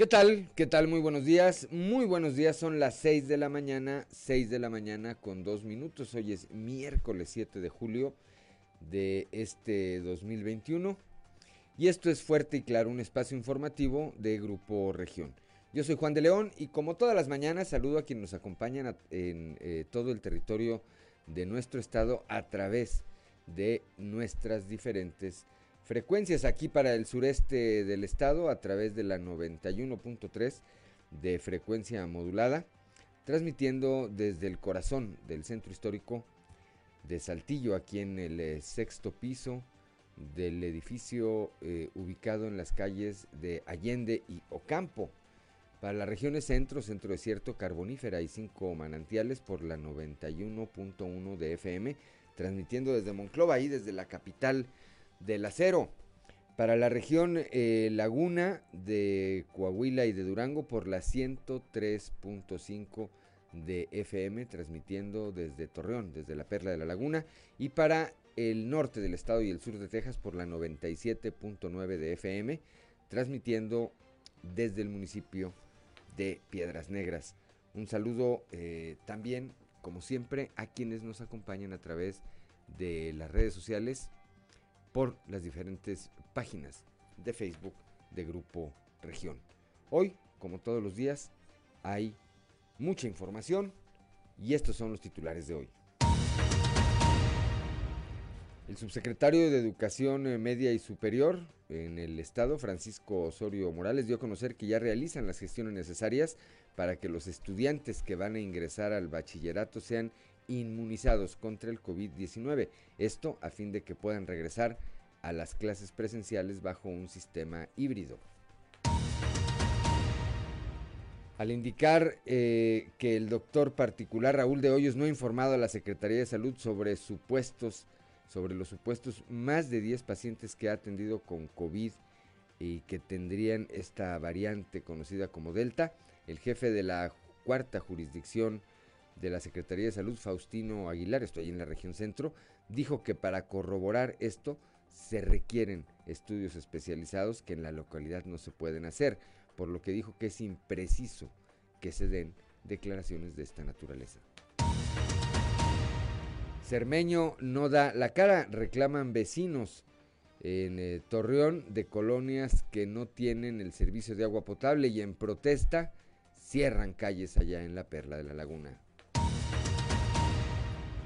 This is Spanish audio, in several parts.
¿Qué tal? ¿Qué tal? Muy buenos días. Muy buenos días. Son las 6 de la mañana, 6 de la mañana con dos minutos. Hoy es miércoles 7 de julio de este 2021. Y esto es Fuerte y Claro, un espacio informativo de Grupo Región. Yo soy Juan de León y como todas las mañanas saludo a quienes nos acompañan en eh, todo el territorio de nuestro estado a través de nuestras diferentes frecuencias aquí para el sureste del estado a través de la 91.3 de frecuencia modulada, transmitiendo desde el corazón del centro histórico de Saltillo, aquí en el eh, sexto piso del edificio eh, ubicado en las calles de Allende y Ocampo. Para las regiones centro, centro desierto, carbonífera y cinco manantiales por la 91.1 de FM, transmitiendo desde Monclova y desde la capital del acero. Para la región eh, Laguna de Coahuila y de Durango por la 103.5 de FM, transmitiendo desde Torreón, desde la Perla de la Laguna. Y para el norte del estado y el sur de Texas por la 97.9 de FM, transmitiendo desde el municipio de Piedras Negras. Un saludo eh, también, como siempre, a quienes nos acompañan a través de las redes sociales por las diferentes páginas de Facebook de Grupo Región. Hoy, como todos los días, hay mucha información y estos son los titulares de hoy. El subsecretario de Educación eh, Media y Superior en el Estado, Francisco Osorio Morales, dio a conocer que ya realizan las gestiones necesarias para que los estudiantes que van a ingresar al bachillerato sean inmunizados contra el COVID-19. Esto a fin de que puedan regresar a las clases presenciales bajo un sistema híbrido. Al indicar eh, que el doctor particular Raúl de Hoyos no ha informado a la Secretaría de Salud sobre supuestos, sobre los supuestos más de 10 pacientes que ha atendido con COVID y que tendrían esta variante conocida como Delta, el jefe de la cuarta jurisdicción de la Secretaría de Salud, Faustino Aguilar, estoy en la región centro, dijo que para corroborar esto se requieren estudios especializados que en la localidad no se pueden hacer, por lo que dijo que es impreciso que se den declaraciones de esta naturaleza. Cermeño no da la cara, reclaman vecinos en eh, Torreón de colonias que no tienen el servicio de agua potable y en protesta cierran calles allá en la Perla de la Laguna.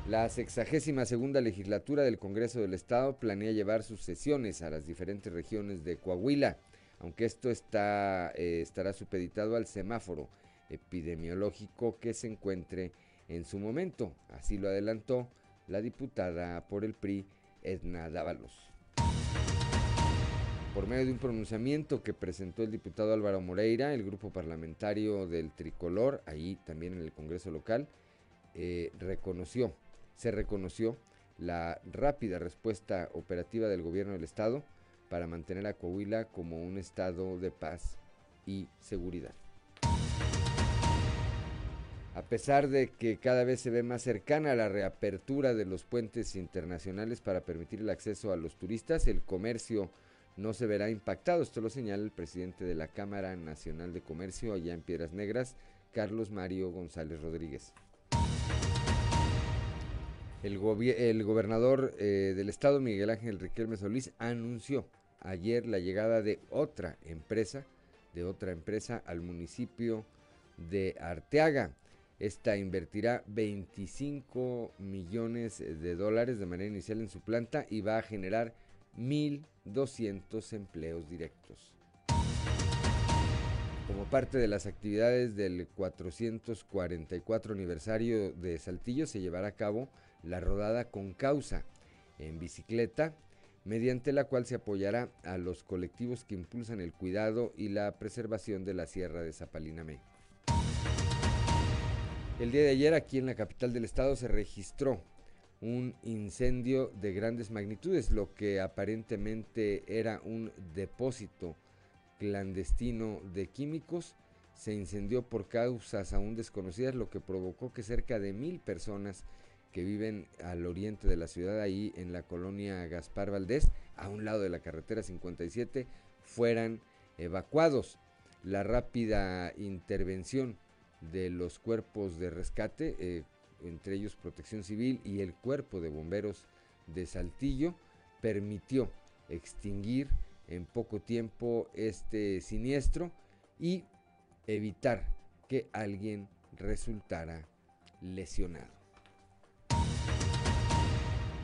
La sexagésima segunda legislatura del Congreso del Estado planea llevar sus sesiones a las diferentes regiones de Coahuila, aunque esto eh, estará supeditado al semáforo epidemiológico que se encuentre en su momento. Así lo adelantó la diputada por el PRI, Edna Dávalos. Por medio de un pronunciamiento que presentó el diputado Álvaro Moreira, el grupo parlamentario del Tricolor, ahí también en el Congreso local, eh, reconoció se reconoció la rápida respuesta operativa del gobierno del estado para mantener a Coahuila como un estado de paz y seguridad. A pesar de que cada vez se ve más cercana la reapertura de los puentes internacionales para permitir el acceso a los turistas, el comercio no se verá impactado. Esto lo señala el presidente de la Cámara Nacional de Comercio allá en Piedras Negras, Carlos Mario González Rodríguez. El, gobernador eh, del estado, Miguel Ángel Riquelme Solís, anunció ayer la llegada de otra empresa, de otra empresa al municipio de Arteaga. Esta invertirá 25 millones de dólares de manera inicial en su planta y va a generar 1.200 empleos directos. Como parte de las actividades del 444 aniversario de Saltillo se llevará a cabo la rodada con causa en bicicleta, mediante la cual se apoyará a los colectivos que impulsan el cuidado y la preservación de la Sierra de Zapalinamé. El día de ayer aquí en la capital del estado se registró un incendio de grandes magnitudes, lo que aparentemente era un depósito clandestino de químicos, se incendió por causas aún desconocidas, lo que provocó que cerca de mil personas que viven al oriente de la ciudad, ahí en la colonia Gaspar Valdés, a un lado de la carretera 57, fueran evacuados. la rápida intervención de los cuerpos de rescate, eh, entre ellos Protección Civil y el Cuerpo de Bomberos de Saltillo, permitió extinguir en poco tiempo este siniestro y evitar que alguien resultara lesionado.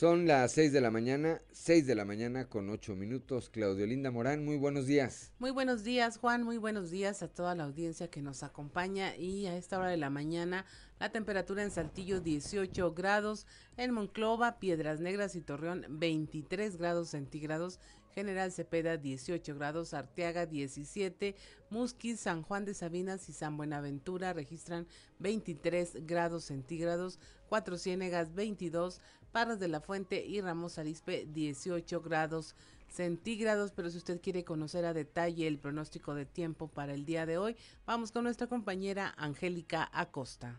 Son las 6 de la mañana, 6 de la mañana con 8 minutos. Claudio Linda Morán, muy buenos días. Muy buenos días, Juan. Muy buenos días a toda la audiencia que nos acompaña. Y a esta hora de la mañana, la temperatura en Saltillo 18 grados, en Monclova, Piedras Negras y Torreón 23 grados centígrados. General Cepeda 18 grados, Arteaga 17, Musquis, San Juan de Sabinas y San Buenaventura registran 23 grados centígrados, Cuatro Ciénegas 22, Parras de la Fuente y Ramos Arispe 18 grados centígrados, pero si usted quiere conocer a detalle el pronóstico de tiempo para el día de hoy, vamos con nuestra compañera Angélica Acosta.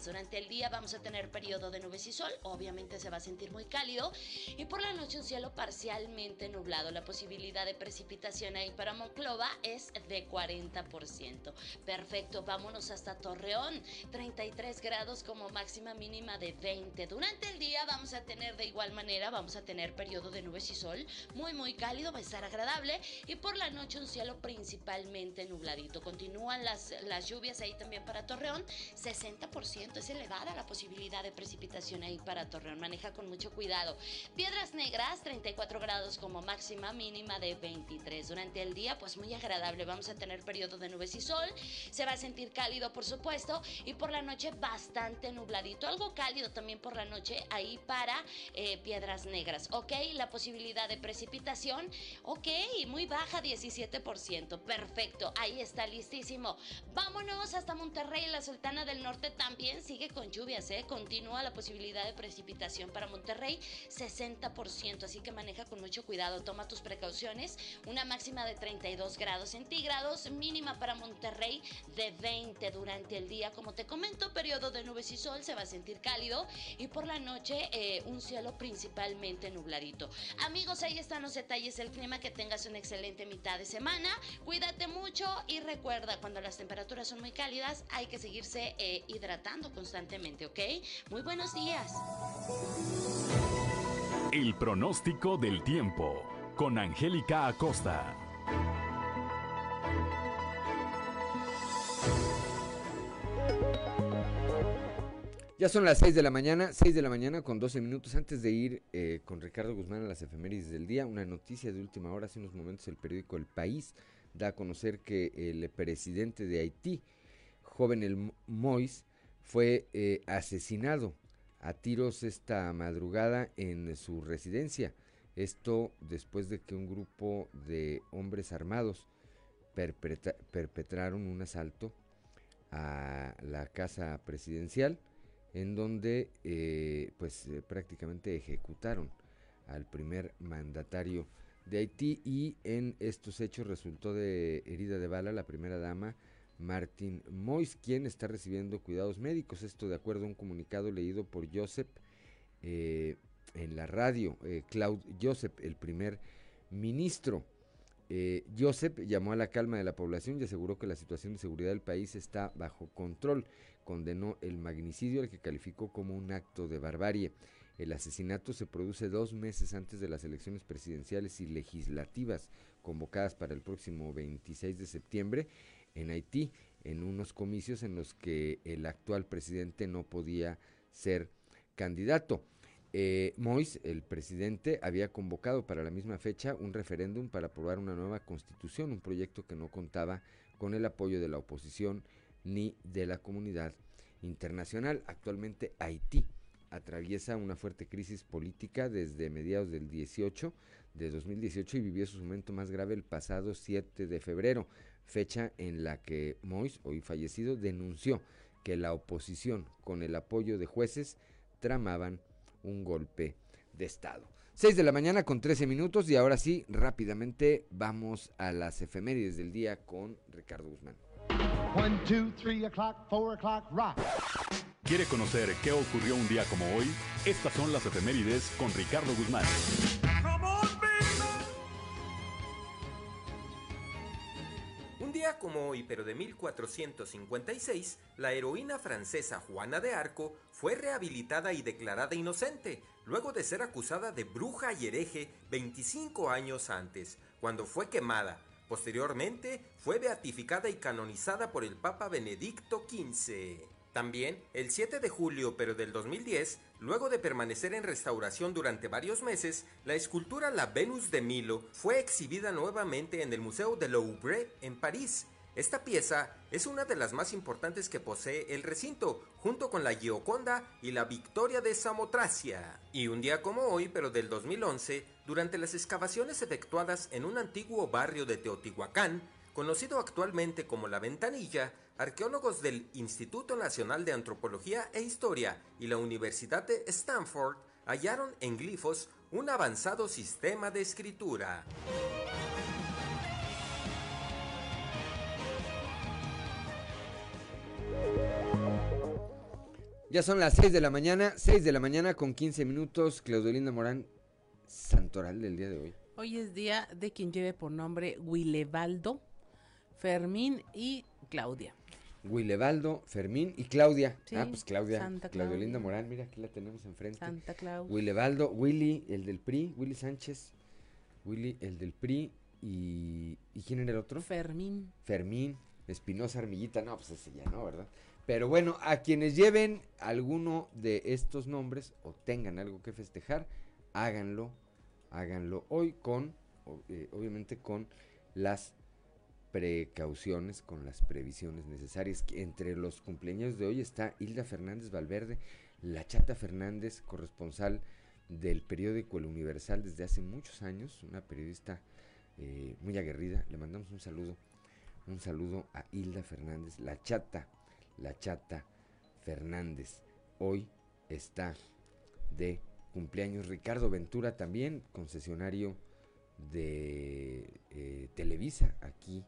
Durante el día vamos a tener periodo de nubes y sol, obviamente se va a sentir muy cálido y por la noche un cielo parcialmente nublado. La posibilidad de precipitación ahí para Monclova es de 40%. Perfecto, vámonos hasta Torreón, 33 grados como máxima mínima de 20. Durante el día vamos a tener de igual manera, vamos a tener periodo de nubes y sol, muy muy cálido, va a estar agradable y por la noche un cielo principalmente nubladito. Continúan las, las lluvias ahí también para Torreón, 60% es elevada la posibilidad de precipitación ahí para Torreón. Maneja con mucho cuidado. Piedras Negras, 34 grados como máxima, mínima de 23. Durante el día, pues muy agradable. Vamos a tener periodo de nubes y sol. Se va a sentir cálido, por supuesto. Y por la noche, bastante nubladito. Algo cálido también por la noche ahí para eh, Piedras Negras. Ok, la posibilidad de precipitación, ok, muy baja, 17%. Perfecto, ahí está listísimo. Vámonos hasta Monterrey, la Sultana del Norte también sigue con lluvias, ¿eh? Continúa la posibilidad de precipitación para Monterrey, 60%, así que maneja con mucho cuidado, toma tus precauciones. Una máxima de 32 grados centígrados, mínima para Monterrey de 20 durante el día. Como te comento, periodo de nubes y sol, se va a sentir cálido y por la noche eh, un cielo principalmente nubladito. Amigos, ahí están los detalles del clima, que tengas una excelente mitad de semana, cuídate mucho y recuerda, cuando las temperaturas son muy cálidas, hay que seguirse eh, hidratando constantemente, ¿ok? Muy buenos días. El pronóstico del tiempo con Angélica Acosta. Ya son las 6 de la mañana, 6 de la mañana con 12 minutos antes de ir eh, con Ricardo Guzmán a las efemérides del día. Una noticia de última hora, hace unos momentos el periódico El País da a conocer que el presidente de Haití, joven el Mois, fue eh, asesinado a tiros esta madrugada en su residencia. Esto después de que un grupo de hombres armados perpetraron un asalto a la casa presidencial en donde eh, pues eh, prácticamente ejecutaron al primer mandatario de Haití y en estos hechos resultó de herida de bala la primera dama Martin Mois, quien está recibiendo cuidados médicos. Esto de acuerdo a un comunicado leído por Joseph eh, en la radio. Eh, Claude Joseph, el primer ministro. Eh, Joseph llamó a la calma de la población y aseguró que la situación de seguridad del país está bajo control. Condenó el magnicidio al que calificó como un acto de barbarie. El asesinato se produce dos meses antes de las elecciones presidenciales y legislativas convocadas para el próximo 26 de septiembre en Haití, en unos comicios en los que el actual presidente no podía ser candidato. Eh, Mois, el presidente, había convocado para la misma fecha un referéndum para aprobar una nueva constitución, un proyecto que no contaba con el apoyo de la oposición ni de la comunidad internacional. Actualmente Haití atraviesa una fuerte crisis política desde mediados del 18 de 2018 y vivió su momento más grave el pasado 7 de febrero, fecha en la que Mois, hoy fallecido, denunció que la oposición, con el apoyo de jueces, tramaban un golpe de Estado. 6 de la mañana con 13 minutos y ahora sí, rápidamente vamos a las efemérides del día con Ricardo Guzmán. ¿Quiere conocer qué ocurrió un día como hoy? Estas son las efemérides con Ricardo Guzmán. Hoy, pero de 1456, la heroína francesa Juana de Arco fue rehabilitada y declarada inocente, luego de ser acusada de bruja y hereje 25 años antes, cuando fue quemada. Posteriormente, fue beatificada y canonizada por el Papa Benedicto XV. También, el 7 de julio pero del 2010, luego de permanecer en restauración durante varios meses, la escultura La Venus de Milo fue exhibida nuevamente en el Museo de Louvre en París. Esta pieza es una de las más importantes que posee el recinto, junto con la Gioconda y la Victoria de Samotracia. Y un día como hoy, pero del 2011, durante las excavaciones efectuadas en un antiguo barrio de Teotihuacán, conocido actualmente como La Ventanilla, arqueólogos del Instituto Nacional de Antropología e Historia y la Universidad de Stanford hallaron en glifos un avanzado sistema de escritura. Ya son las 6 de la mañana, 6 de la mañana con 15 minutos. Claudelinda Morán, santoral del día de hoy. Hoy es día de quien lleve por nombre Wilevaldo, Fermín y Claudia. Wilevaldo, Fermín y Claudia. ah, pues Claudia. Santa Claudia. Linda Morán, mira, aquí la tenemos enfrente. Santa Claudia. Wilevaldo, Willy, el del PRI, Willy Sánchez. Willy, el del PRI. Y, ¿Y quién era el otro? Fermín. Fermín, Espinosa Armillita. No, pues ese ya no, ¿verdad? Pero bueno, a quienes lleven alguno de estos nombres o tengan algo que festejar, háganlo, háganlo hoy con, eh, obviamente con las precauciones, con las previsiones necesarias. Entre los cumpleaños de hoy está Hilda Fernández Valverde, la Chata Fernández, corresponsal del periódico El Universal desde hace muchos años, una periodista eh, muy aguerrida. Le mandamos un saludo, un saludo a Hilda Fernández, la Chata, la Chata Fernández. Hoy está de cumpleaños Ricardo Ventura también, concesionario de eh, Televisa aquí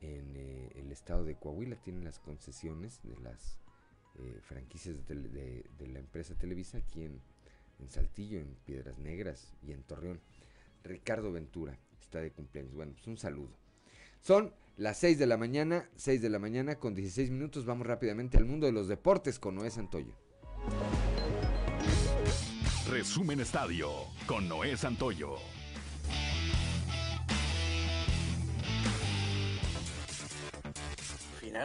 en eh, el estado de Coahuila tienen las concesiones de las eh, franquicias de, la empresa Televisa aquí en, Saltillo, en Piedras Negras y en Torreón. Ricardo Ventura está de cumpleaños. Bueno, pues un saludo. Son las 6 de la mañana, 6 de la mañana con 16 minutos. Vamos rápidamente al mundo de los deportes con Noé Santoyo. Resumen Estadio con Noé Santoyo.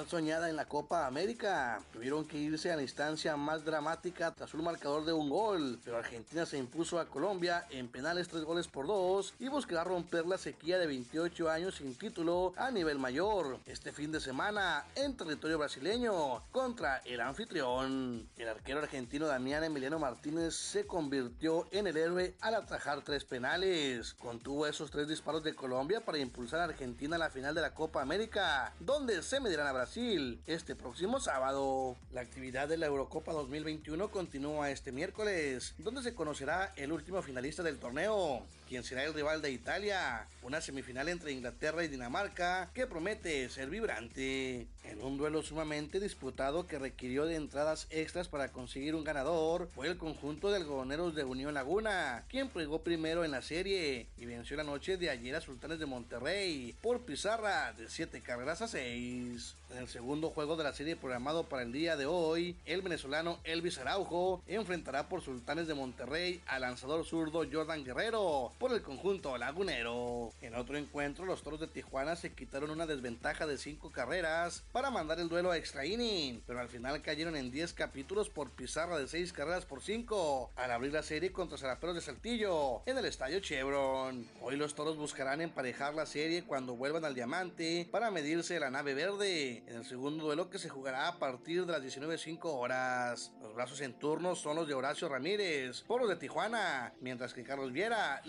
Soñada en la Copa América. Tuvieron que irse a la instancia más dramática tras un marcador de un gol, pero Argentina se impuso a Colombia en penales tres goles por dos y buscará romper la sequía de 28 años sin título a nivel mayor este fin de semana en territorio brasileño contra el anfitrión. El arquero argentino Damián Emiliano Martínez se convirtió en el héroe al atajar tres penales. Contuvo esos tres disparos de Colombia para impulsar a Argentina a la final de la Copa América, donde se medirán a Brasil este próximo sábado. La actividad de la Eurocopa 2021 continúa este miércoles, donde se conocerá el último finalista del torneo quien será el rival de Italia, una semifinal entre Inglaterra y Dinamarca que promete ser vibrante. En un duelo sumamente disputado que requirió de entradas extras para conseguir un ganador, fue el conjunto de algodoneros de Unión Laguna, quien pegó primero en la serie y venció la noche de ayer a Sultanes de Monterrey por pizarra de 7 carreras a 6. En el segundo juego de la serie programado para el día de hoy, el venezolano Elvis Araujo enfrentará por Sultanes de Monterrey al lanzador zurdo Jordan Guerrero por el conjunto lagunero. En otro encuentro, los toros de Tijuana se quitaron una desventaja de 5 carreras para mandar el duelo a extra inning, pero al final cayeron en 10 capítulos por pizarra de 6 carreras por 5 al abrir la serie contra Zaraperos de Saltillo en el estadio Chevron. Hoy los toros buscarán emparejar la serie cuando vuelvan al diamante para medirse la nave verde en el segundo duelo que se jugará a partir de las 19.05 horas. Los brazos en turno son los de Horacio Ramírez por los de Tijuana, mientras que Carlos Viera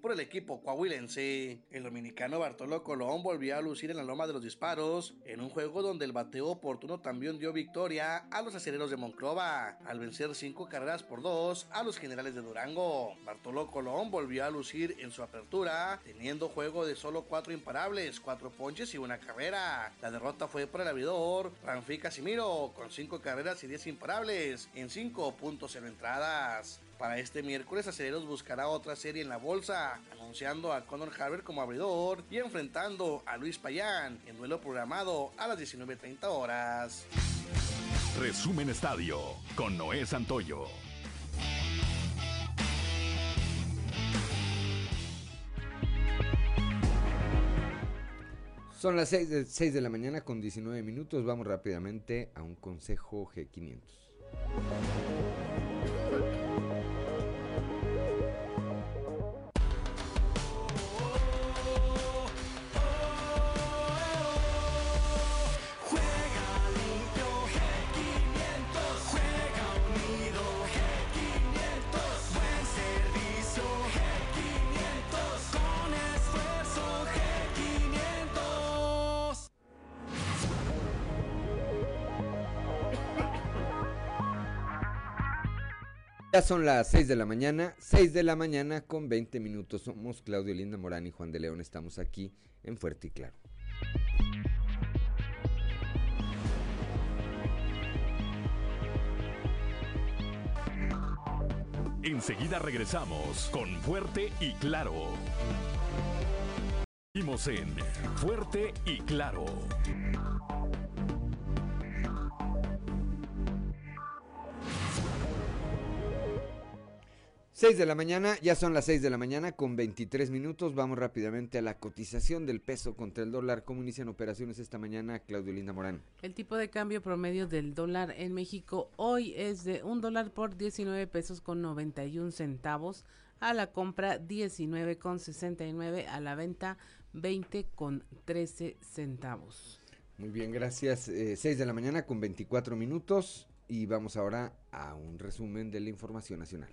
por el equipo coahuilense. El dominicano Bartolo Colón volvió a lucir en la loma de los disparos en un juego donde el bateo oportuno también dio victoria a los acereros de Monclova al vencer cinco carreras por dos a los generales de Durango. Bartolo Colón volvió a lucir en su apertura teniendo juego de solo cuatro imparables, cuatro ponches y una carrera. La derrota fue para el abridor Ranfi Casimiro con 5 carreras y 10 imparables en 5.0 entradas. Para este miércoles, Aceleros buscará otra serie en la bolsa, anunciando a Conor Harber como abridor y enfrentando a Luis Payán en duelo programado a las 19.30 horas. Resumen Estadio con Noé Santoyo. Son las 6 de, 6 de la mañana con 19 minutos. Vamos rápidamente a un consejo G500. Son las 6 de la mañana, 6 de la mañana con 20 minutos. Somos Claudio Linda Morán y Juan de León. Estamos aquí en Fuerte y Claro. Enseguida regresamos con Fuerte y Claro. Seguimos en Fuerte y Claro. 6 de la mañana, ya son las 6 de la mañana con 23 minutos. Vamos rápidamente a la cotización del peso contra el dólar. ¿Cómo inician operaciones esta mañana, Claudio Linda Morán? El tipo de cambio promedio del dólar en México hoy es de un dólar por 19 pesos con 91 centavos. A la compra 19 con 69, a la venta 20 con 13 centavos. Muy bien, gracias. Eh, 6 de la mañana con 24 minutos y vamos ahora a un resumen de la información nacional.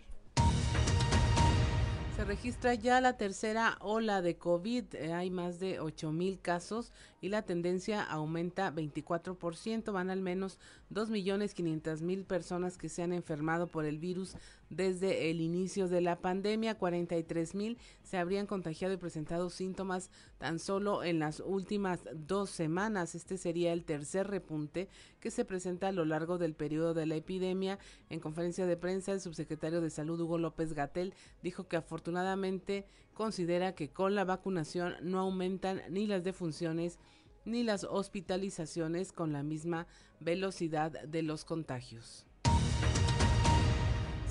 Se registra ya la tercera ola de COVID. Eh, hay más de 8 mil casos y la tendencia aumenta 24%. Van al menos 2 millones 500 mil personas que se han enfermado por el virus desde el inicio de la pandemia. 43 mil se habrían contagiado y presentado síntomas tan solo en las últimas dos semanas. Este sería el tercer repunte que se presenta a lo largo del periodo de la epidemia. En conferencia de prensa, el subsecretario de Salud, Hugo López Gatel, dijo que afortunadamente considera que con la vacunación no aumentan ni las defunciones ni las hospitalizaciones con la misma velocidad de los contagios.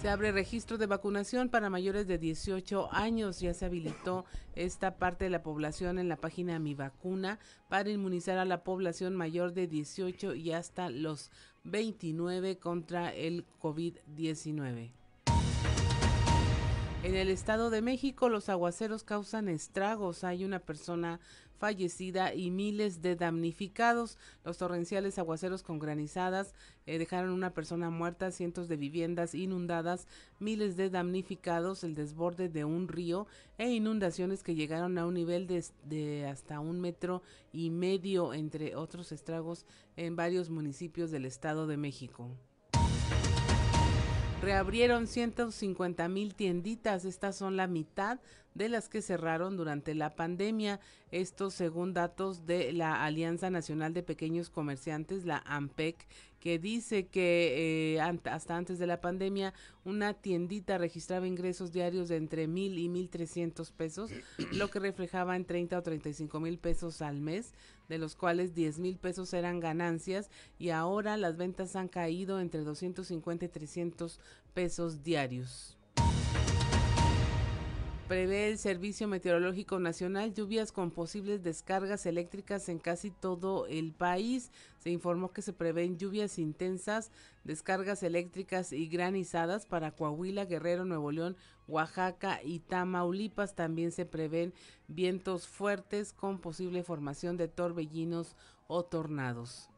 Se abre registro de vacunación para mayores de 18 años. Ya se habilitó esta parte de la población en la página Mi Vacuna para inmunizar a la población mayor de 18 y hasta los 29 contra el COVID-19. En el Estado de México los aguaceros causan estragos. Hay una persona fallecida y miles de damnificados. Los torrenciales aguaceros con granizadas eh, dejaron una persona muerta, cientos de viviendas inundadas, miles de damnificados, el desborde de un río e inundaciones que llegaron a un nivel de, de hasta un metro y medio, entre otros estragos, en varios municipios del Estado de México. Reabrieron 150 mil tienditas, estas son la mitad de las que cerraron durante la pandemia. Esto según datos de la Alianza Nacional de Pequeños Comerciantes, la AMPEC, que dice que eh, hasta antes de la pandemia una tiendita registraba ingresos diarios de entre mil y mil trescientos pesos, lo que reflejaba en 30 o 35 mil pesos al mes, de los cuales 10 mil pesos eran ganancias y ahora las ventas han caído entre 250 y 300 pesos diarios. Prevé el Servicio Meteorológico Nacional lluvias con posibles descargas eléctricas en casi todo el país. Se informó que se prevén lluvias intensas, descargas eléctricas y granizadas para Coahuila, Guerrero, Nuevo León, Oaxaca y Tamaulipas. También se prevén vientos fuertes con posible formación de torbellinos o tornados.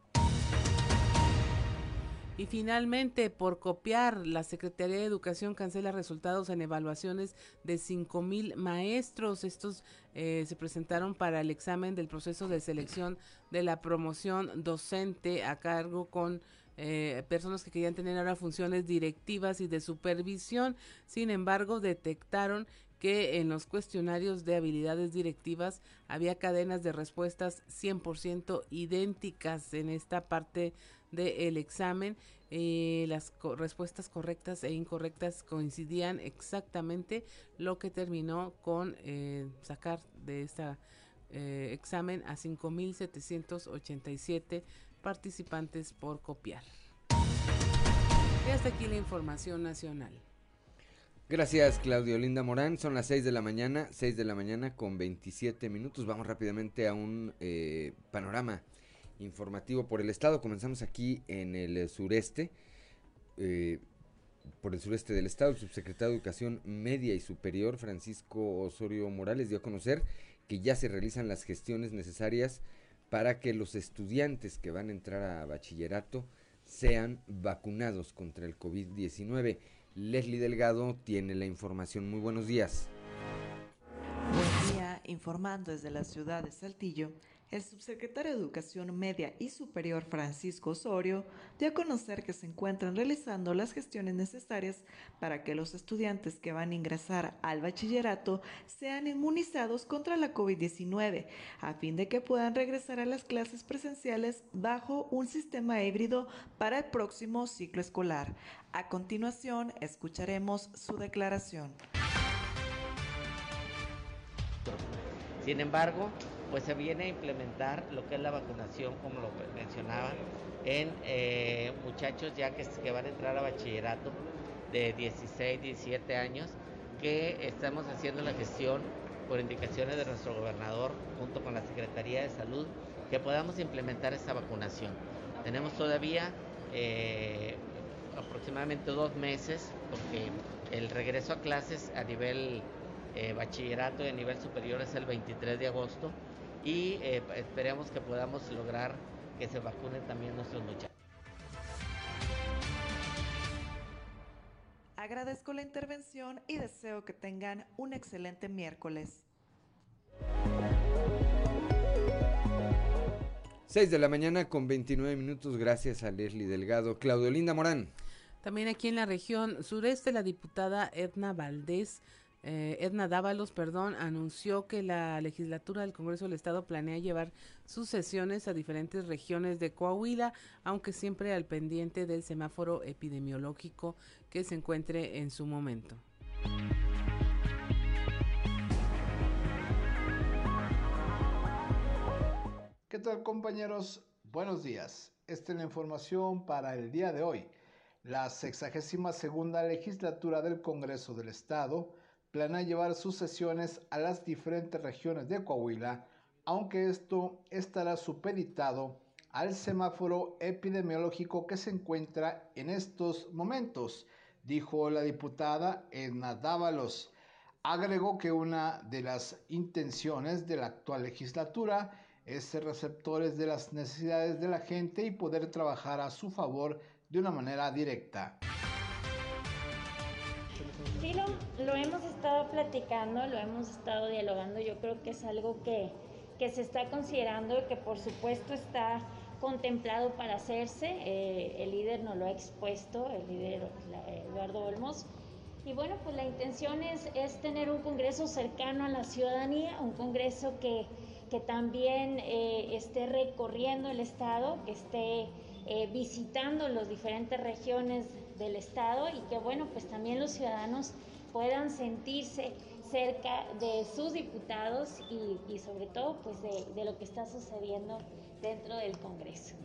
Y finalmente, por copiar, la Secretaría de Educación cancela resultados en evaluaciones de cinco mil maestros. Estos eh, se presentaron para el examen del proceso de selección de la promoción docente a cargo con eh, personas que querían tener ahora funciones directivas y de supervisión. Sin embargo, detectaron que en los cuestionarios de habilidades directivas había cadenas de respuestas 100% idénticas en esta parte del examen. Eh, las respuestas correctas e incorrectas coincidían exactamente, lo que terminó con eh, sacar de este examen a 5.787 participantes por copiar. Y hasta aquí la información nacional. Gracias, Claudio Linda Morán. Son las 6 de la mañana, 6 de la mañana con 27 minutos. Vamos rápidamente a un eh, panorama informativo por el estado. Comenzamos aquí en el sureste, eh, por el sureste del estado. El subsecretario de Educación Media y Superior, Francisco Osorio Morales, dio a conocer que ya se realizan las gestiones necesarias para que los estudiantes que van a entrar a bachillerato sean vacunados contra el COVID-19. Leslie Delgado tiene la información. Muy buenos días. Buen día, informando desde la ciudad de Saltillo. El subsecretario de Educación Media y Superior Francisco Osorio dio a conocer que se encuentran realizando las gestiones necesarias para que los estudiantes que van a ingresar al bachillerato sean inmunizados contra la COVID-19, a fin de que puedan regresar a las clases presenciales bajo un sistema híbrido para el próximo ciclo escolar. A continuación, escucharemos su declaración. Sin embargo, pues se viene a implementar lo que es la vacunación, como lo mencionaba, en eh, muchachos ya que, van a entrar a bachillerato de 16, 17 años, que estamos haciendo la gestión por indicaciones de nuestro gobernador junto con la Secretaría de Salud, que podamos implementar esta vacunación. Tenemos todavía eh, aproximadamente dos meses, porque el regreso a clases a nivel eh, bachillerato y a nivel superior es el 23 de agosto y eh, esperemos que podamos lograr que se vacunen también nuestros muchachos. Agradezco la intervención y deseo que tengan un excelente miércoles. 6 de la mañana con 29 minutos, gracias a Leslie Delgado. Claudio Linda Morán. También aquí en la región sureste, la diputada Edna Valdés eh, Edna Dávalos, perdón, anunció que la legislatura del Congreso del Estado planea llevar sus sesiones a diferentes regiones de Coahuila, aunque siempre al pendiente del semáforo epidemiológico que se encuentre en su momento. ¿Qué tal compañeros? Buenos días. Esta es la información para el día de hoy. La 62 segunda legislatura del Congreso del Estado planea llevar sus sesiones a las diferentes regiones de Coahuila, aunque esto estará supeditado al semáforo epidemiológico que se encuentra en estos momentos, dijo la diputada Edna Dávalos. Agregó que una de las intenciones de la actual legislatura es ser receptores de las necesidades de la gente y poder trabajar a su favor de una manera directa. Hemos estado platicando, lo hemos estado dialogando. Yo creo que es algo que, se está considerando y que por supuesto está contemplado para hacerse. Eh, el líder nos lo ha expuesto, el líder Eduardo Olmos. Y bueno, pues la intención es, es tener un Congreso cercano a la ciudadanía, un Congreso que, que también eh, esté recorriendo el Estado, que esté eh, visitando las diferentes regiones del Estado y que bueno, pues también los ciudadanos puedan sentirse cerca de sus diputados y, sobre todo pues de, de, lo que está sucediendo dentro del Congreso.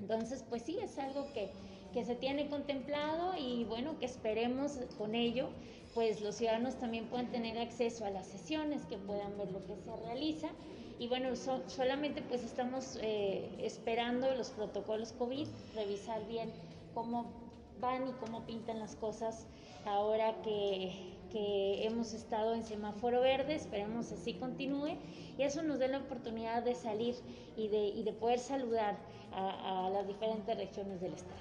Entonces, pues sí, es algo que, que se tiene contemplado y bueno, que esperemos con ello pues los ciudadanos también puedan tener acceso a las sesiones, que puedan ver lo que se realiza. Y bueno, solamente pues estamos eh, esperando los protocolos COVID, revisar bien cómo van y cómo pintan las cosas ahora que, que hemos estado en semáforo verde, esperemos así continúe y eso nos dé la oportunidad de salir y de, y de poder saludar a, a las diferentes regiones del estado.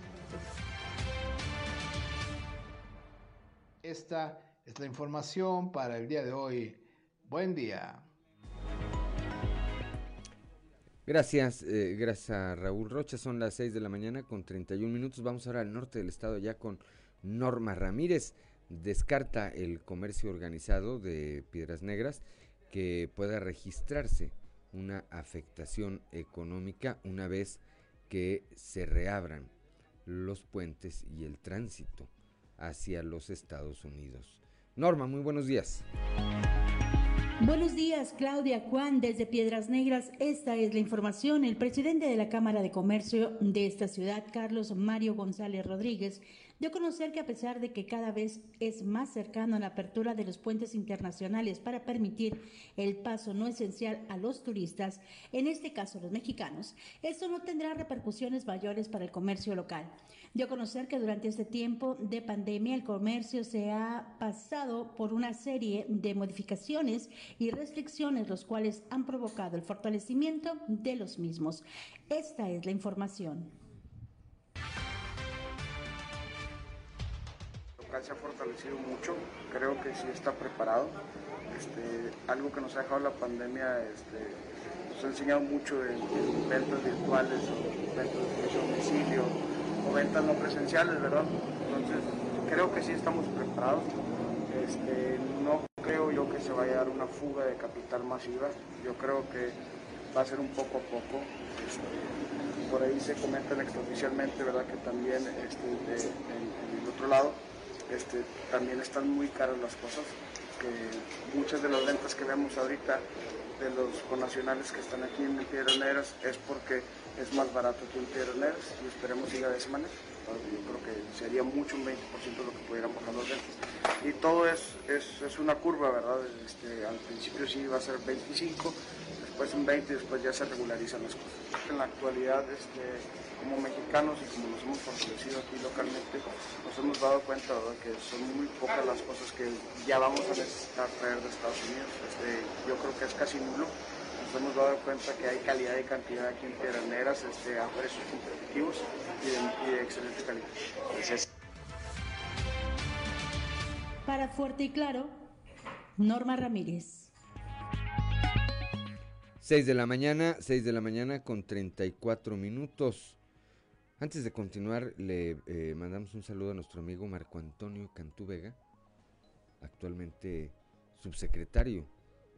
Esta es la información para el día de hoy. Buen día. Gracias, eh, gracias a Raúl Rocha. Son las 6 de la mañana con 31 minutos. Vamos ahora al norte del estado ya con Norma Ramírez. Descarta el comercio organizado de Piedras Negras que pueda registrarse una afectación económica una vez que se reabran los puentes y el tránsito hacia los Estados Unidos. Norma, muy buenos días. Buenos días, Claudia Juan, desde Piedras Negras. Esta es la información. El presidente de la Cámara de Comercio de esta ciudad, Carlos Mario González Rodríguez, dio a conocer que a pesar de que cada vez es más cercano la apertura de los puentes internacionales para permitir el paso no esencial a los turistas, en este caso los mexicanos, esto no tendrá repercusiones mayores para el comercio local. Dio a conocer que durante este tiempo de pandemia el comercio se ha pasado por una serie de modificaciones y restricciones, los cuales han provocado el fortalecimiento de los mismos. Esta es la información. Se ha fortalecido mucho, creo que sí está preparado. Este, algo que nos ha dejado la pandemia este, nos ha enseñado mucho en, ventas virtuales o ventas de domicilio o ventas no presenciales, ¿verdad? Entonces creo que sí estamos preparados. Este, no creo yo que se vaya a dar una fuga de capital masiva, yo creo que va a ser un poco a poco. Por ahí se comentan extraoficialmente, ¿verdad? Que también este, en el otro lado este, también están muy caras las cosas. muchas de las ventas que vemos ahorita de los connacionales que están aquí en Piedras Negras es porque es más barato que en Piedras Negras y esperemos siga de esa manera. Yo creo que sería mucho un 20% lo que pudieran bajar las ventas. Y todo es, es, una curva, ¿verdad? Este, al principio sí va a ser 25, después un 20 y después ya se regularizan las cosas. En la actualidad, este, como mexicanos y como nos hemos fortalecido aquí localmente, nos hemos dado cuenta ¿verdad? que son muy pocas las cosas que ya vamos a necesitar traer de Estados Unidos. Este, yo creo que es casi nulo. Nos hemos dado cuenta que hay calidad y cantidad aquí en Piedras Negras este, a precios competitivos y de, excelente calidad. Para Fuerte y Claro, Norma Ramírez. 6 de la mañana, 6 de la mañana con 34 minutos. Antes de continuar, le eh, mandamos un saludo a nuestro amigo Marco Antonio Cantú Vega, actualmente subsecretario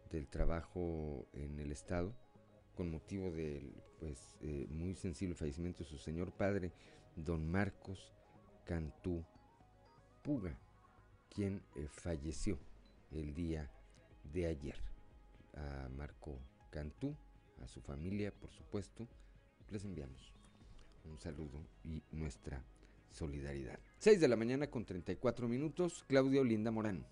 del Trabajo en el Estado, con motivo del pues, eh, muy sensible fallecimiento de su señor padre, don Marcos Cantú Puga, quien eh, falleció el día de ayer. A Marco Cantú, a su familia, por supuesto, les enviamos un saludo y nuestra solidaridad. 6 de la mañana con 34 minutos, Claudio Linda Morán.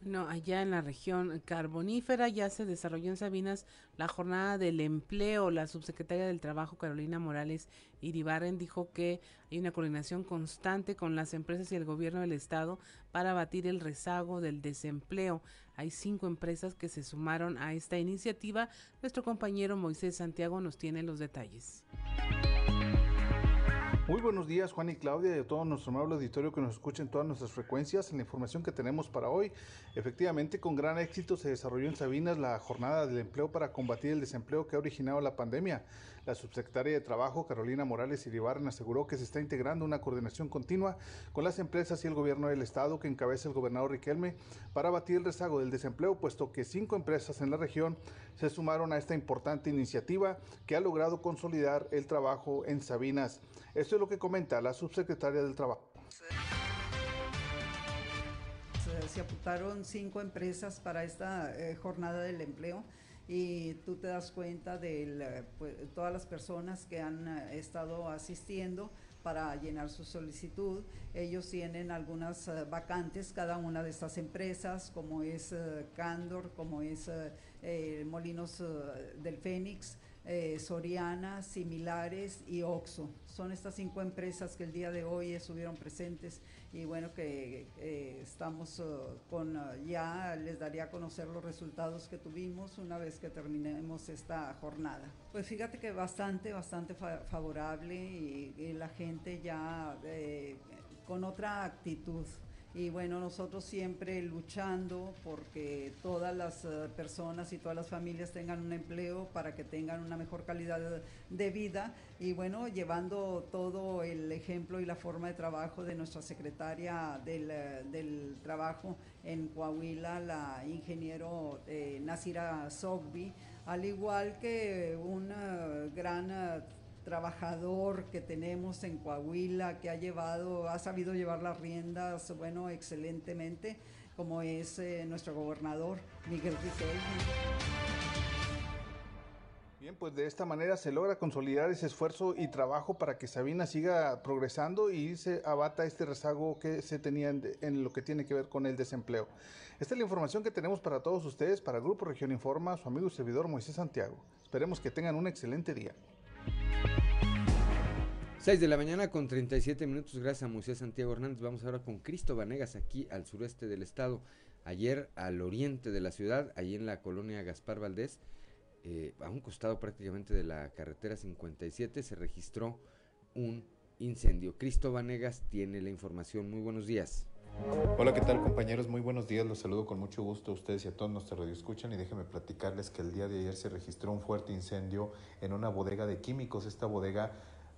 Bueno, allá en la región carbonífera ya se desarrolló en Sabinas la jornada del empleo. La subsecretaria del Trabajo, Carolina Morales Iribarren, dijo que hay una coordinación constante con las empresas y el gobierno del estado para abatir el rezago del desempleo. Hay cinco empresas que se sumaron a esta iniciativa. Nuestro compañero Moisés Santiago nos tiene los detalles. Muy buenos días Juan y Claudia y a todo nuestro amable auditorio que nos escucha en todas nuestras frecuencias. En la información que tenemos para hoy, efectivamente con gran éxito se desarrolló en Sabinas la jornada del empleo para combatir el desempleo que ha originado la pandemia. La subsecretaria de Trabajo, Carolina Morales Iribarren, aseguró que se está integrando una coordinación continua con las empresas y el gobierno del estado que encabeza el gobernador Riquelme para batir el rezago del desempleo, puesto que cinco empresas en la región se sumaron a esta importante iniciativa que ha logrado consolidar el trabajo en Sabinas. Esto es lo que comenta la subsecretaria del Trabajo se apuntaron cinco empresas para esta eh, jornada del empleo y tú te das cuenta de eh, pues, todas las personas que han eh, estado asistiendo para llenar su solicitud. Ellos tienen algunas vacantes, cada una de estas empresas, como es Candor, como es Molinos del Fénix, eh, Soriana, similares y Oxo. Son estas cinco empresas que el día de hoy estuvieron presentes y bueno que eh, estamos uh, con ya les daría a conocer los resultados que tuvimos una vez que terminemos esta jornada. Pues fíjate que bastante, bastante favorable y, la gente ya eh, con otra actitud y bueno, nosotros siempre luchando porque todas las eh, personas y todas las familias tengan un empleo para que tengan una mejor calidad de, vida. Y bueno, llevando todo el ejemplo y la forma de trabajo de nuestra secretaria del, eh, trabajo en Coahuila, la ingeniero eh, Nasira Sogbi, al igual que una gran trabajador que tenemos en Coahuila, que ha llevado, ha sabido llevar las riendas, bueno, excelentemente, como es eh, nuestro gobernador Miguel Riquelme. Bien, pues de esta manera se logra consolidar ese esfuerzo y trabajo para que Sabina siga progresando y se abata este rezago que se tenía en, lo que tiene que ver con el desempleo. Esta es la información que tenemos para todos ustedes, para Grupo Región Informa, su amigo y servidor Moisés Santiago. Esperemos que tengan un excelente día. 6 de la mañana con 37 minutos, gracias a Moisés Santiago Hernández. Vamos ahora con Cristo Vanegas aquí al sureste del estado. Ayer al oriente de la ciudad, allí en la colonia Gaspar Valdés, eh, a un costado prácticamente de la carretera 57, se registró un incendio. Cristo Vanegas tiene la información. Muy buenos días. Hola, ¿qué tal compañeros? Muy buenos días, los saludo con mucho gusto a ustedes y a todos nuestros radioescuchan y déjenme platicarles que el día de ayer se registró un fuerte incendio en una bodega de químicos. Esta bodega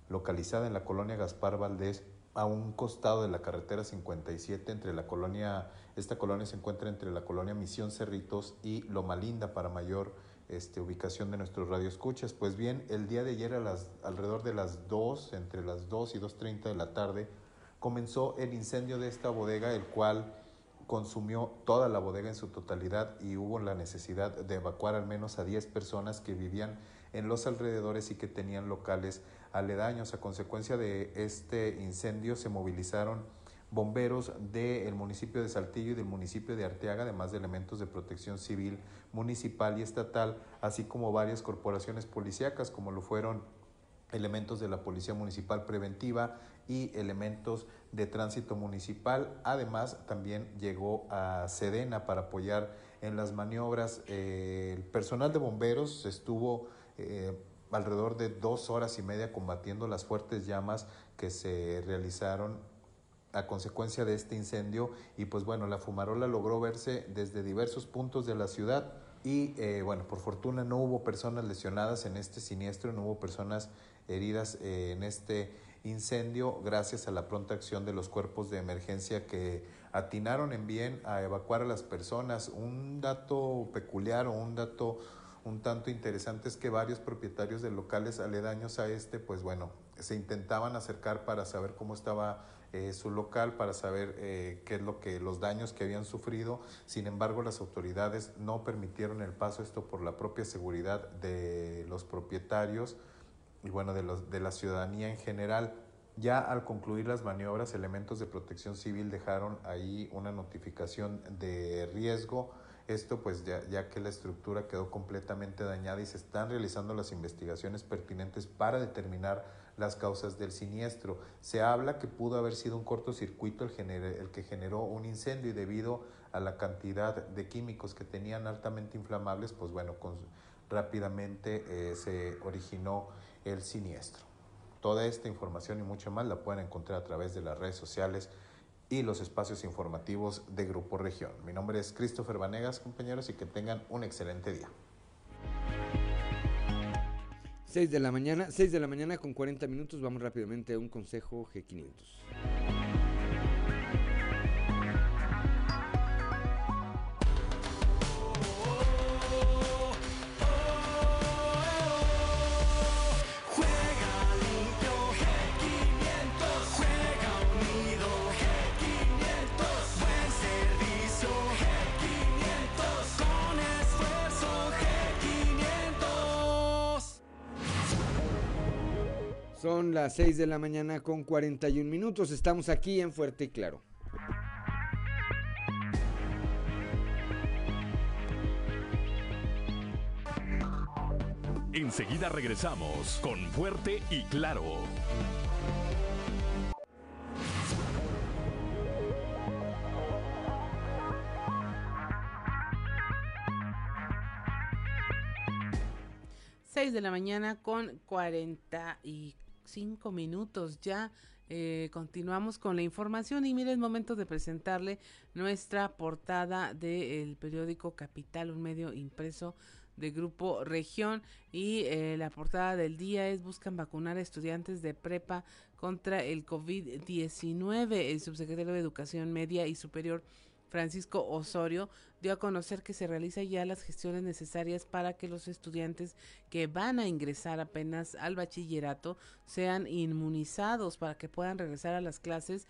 localizada en la colonia Gaspar Valdés, a un costado de la carretera 57 entre la colonia, esta colonia se encuentra entre la colonia Misión Cerritos y Loma Linda para mayor este, ubicación de nuestros radioescuchas. Pues bien, el día de ayer a las, alrededor de las 2, entre las 2 y 2.30 de la tarde, comenzó el incendio de esta bodega, el cual consumió toda la bodega en su totalidad y hubo la necesidad de evacuar al menos a 10 personas que vivían en los alrededores y que tenían locales aledaños. A consecuencia de este incendio se movilizaron bomberos del municipio de Saltillo y del municipio de Arteaga, además de elementos de protección civil municipal y estatal, así como varias corporaciones policíacas, como lo fueron elementos de la Policía Municipal Preventiva y elementos de tránsito municipal. Además, también llegó a Sedena para apoyar en las maniobras. Eh, el personal de bomberos estuvo eh, alrededor de dos horas y media combatiendo las fuertes llamas que se realizaron a consecuencia de este incendio y pues bueno, la fumarola logró verse desde diversos puntos de la ciudad y eh, bueno, por fortuna no hubo personas lesionadas en este siniestro, no hubo personas heridas eh, en este incendio gracias a la pronta acción de los cuerpos de emergencia que atinaron en bien a evacuar a las personas. Un dato peculiar o un dato un tanto interesante es que varios propietarios de locales aledaños a este, pues bueno, se intentaban acercar para saber cómo estaba eh, su local, para saber eh, qué es lo que los daños que habían sufrido. Sin embargo, las autoridades no permitieron el paso esto por la propia seguridad de los propietarios y bueno, de, los, de la ciudadanía en general. Ya al concluir las maniobras, elementos de protección civil dejaron ahí una notificación de riesgo esto pues ya, ya, que la estructura quedó completamente dañada y se están realizando las investigaciones pertinentes para determinar las causas del siniestro. Se habla que pudo haber sido un cortocircuito el, el que generó un incendio y debido a la cantidad de químicos que tenían altamente inflamables, pues bueno, rápidamente eh, se originó el siniestro. Toda esta información y mucho más la pueden encontrar a través de las redes sociales y los espacios informativos de Grupo Región. Mi nombre es Christopher Vanegas, compañeros, y que tengan un excelente día. 6 de la mañana, 6 de la mañana con 40 minutos. Vamos rápidamente a un consejo G500. Son las 6 de la mañana con 41 minutos. Estamos aquí en Fuerte y Claro. Enseguida regresamos con Fuerte y Claro. Seis de la mañana con cuarenta y cinco minutos ya. Eh, continuamos con la información y mire, es momento de presentarle nuestra portada del periódico Capital, un medio impreso de Grupo Región y eh, la portada del día es buscan vacunar a estudiantes de prepa contra el COVID-19. El subsecretario de Educación Media y Superior Francisco Osorio dio a conocer que se realizan ya las gestiones necesarias para que los estudiantes que van a ingresar apenas al bachillerato sean inmunizados para que puedan regresar a las clases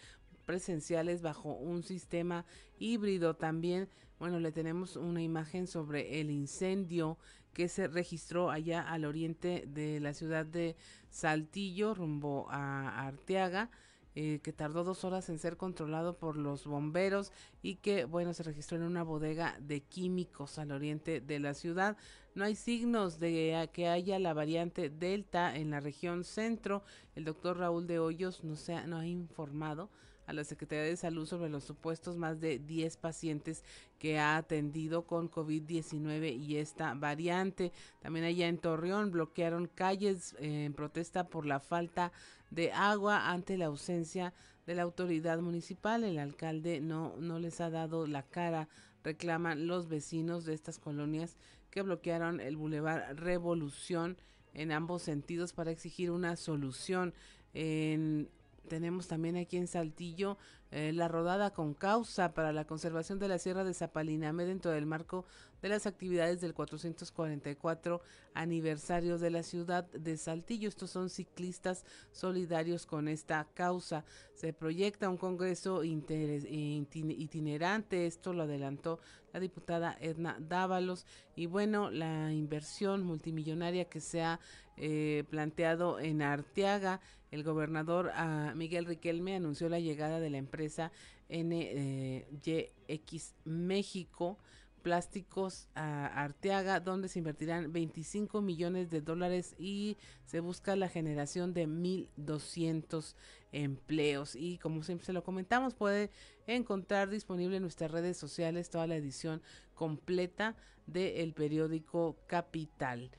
presenciales bajo un sistema híbrido. También, bueno, le tenemos una imagen sobre el incendio que se registró allá al oriente de la ciudad de Saltillo, rumbo a Arteaga. Eh, que tardó dos horas en ser controlado por los bomberos y que, bueno, se registró en una bodega de químicos al oriente de la ciudad. No hay signos de que haya la variante Delta en la región centro. El doctor Raúl de Hoyos no, se no ha informado a la Secretaría de Salud sobre los supuestos más de 10 pacientes que ha atendido con COVID-19 y esta variante. También allá en Torreón bloquearon calles eh, en protesta por la falta de agua ante la ausencia de la autoridad municipal. El alcalde no, no les ha dado la cara, reclaman los vecinos de estas colonias que bloquearon el Boulevard Revolución en ambos sentidos para exigir una solución. En tenemos también aquí en Saltillo eh, la rodada con causa para la conservación de la Sierra de Zapaliname dentro del marco de las actividades del 444 aniversario de la ciudad de Saltillo. Estos son ciclistas solidarios con esta causa. Se proyecta un congreso itinerante, esto lo adelantó la diputada Edna Dávalos. Y bueno, la inversión multimillonaria que se ha eh, planteado en Arteaga el gobernador Miguel Riquelme anunció la llegada de la empresa NYX México Plásticos a Arteaga, donde se invertirán 25 millones de dólares y se busca la generación de 1.200 empleos. Y como siempre se lo comentamos, puede encontrar disponible en nuestras redes sociales toda la edición completa del periódico Capital.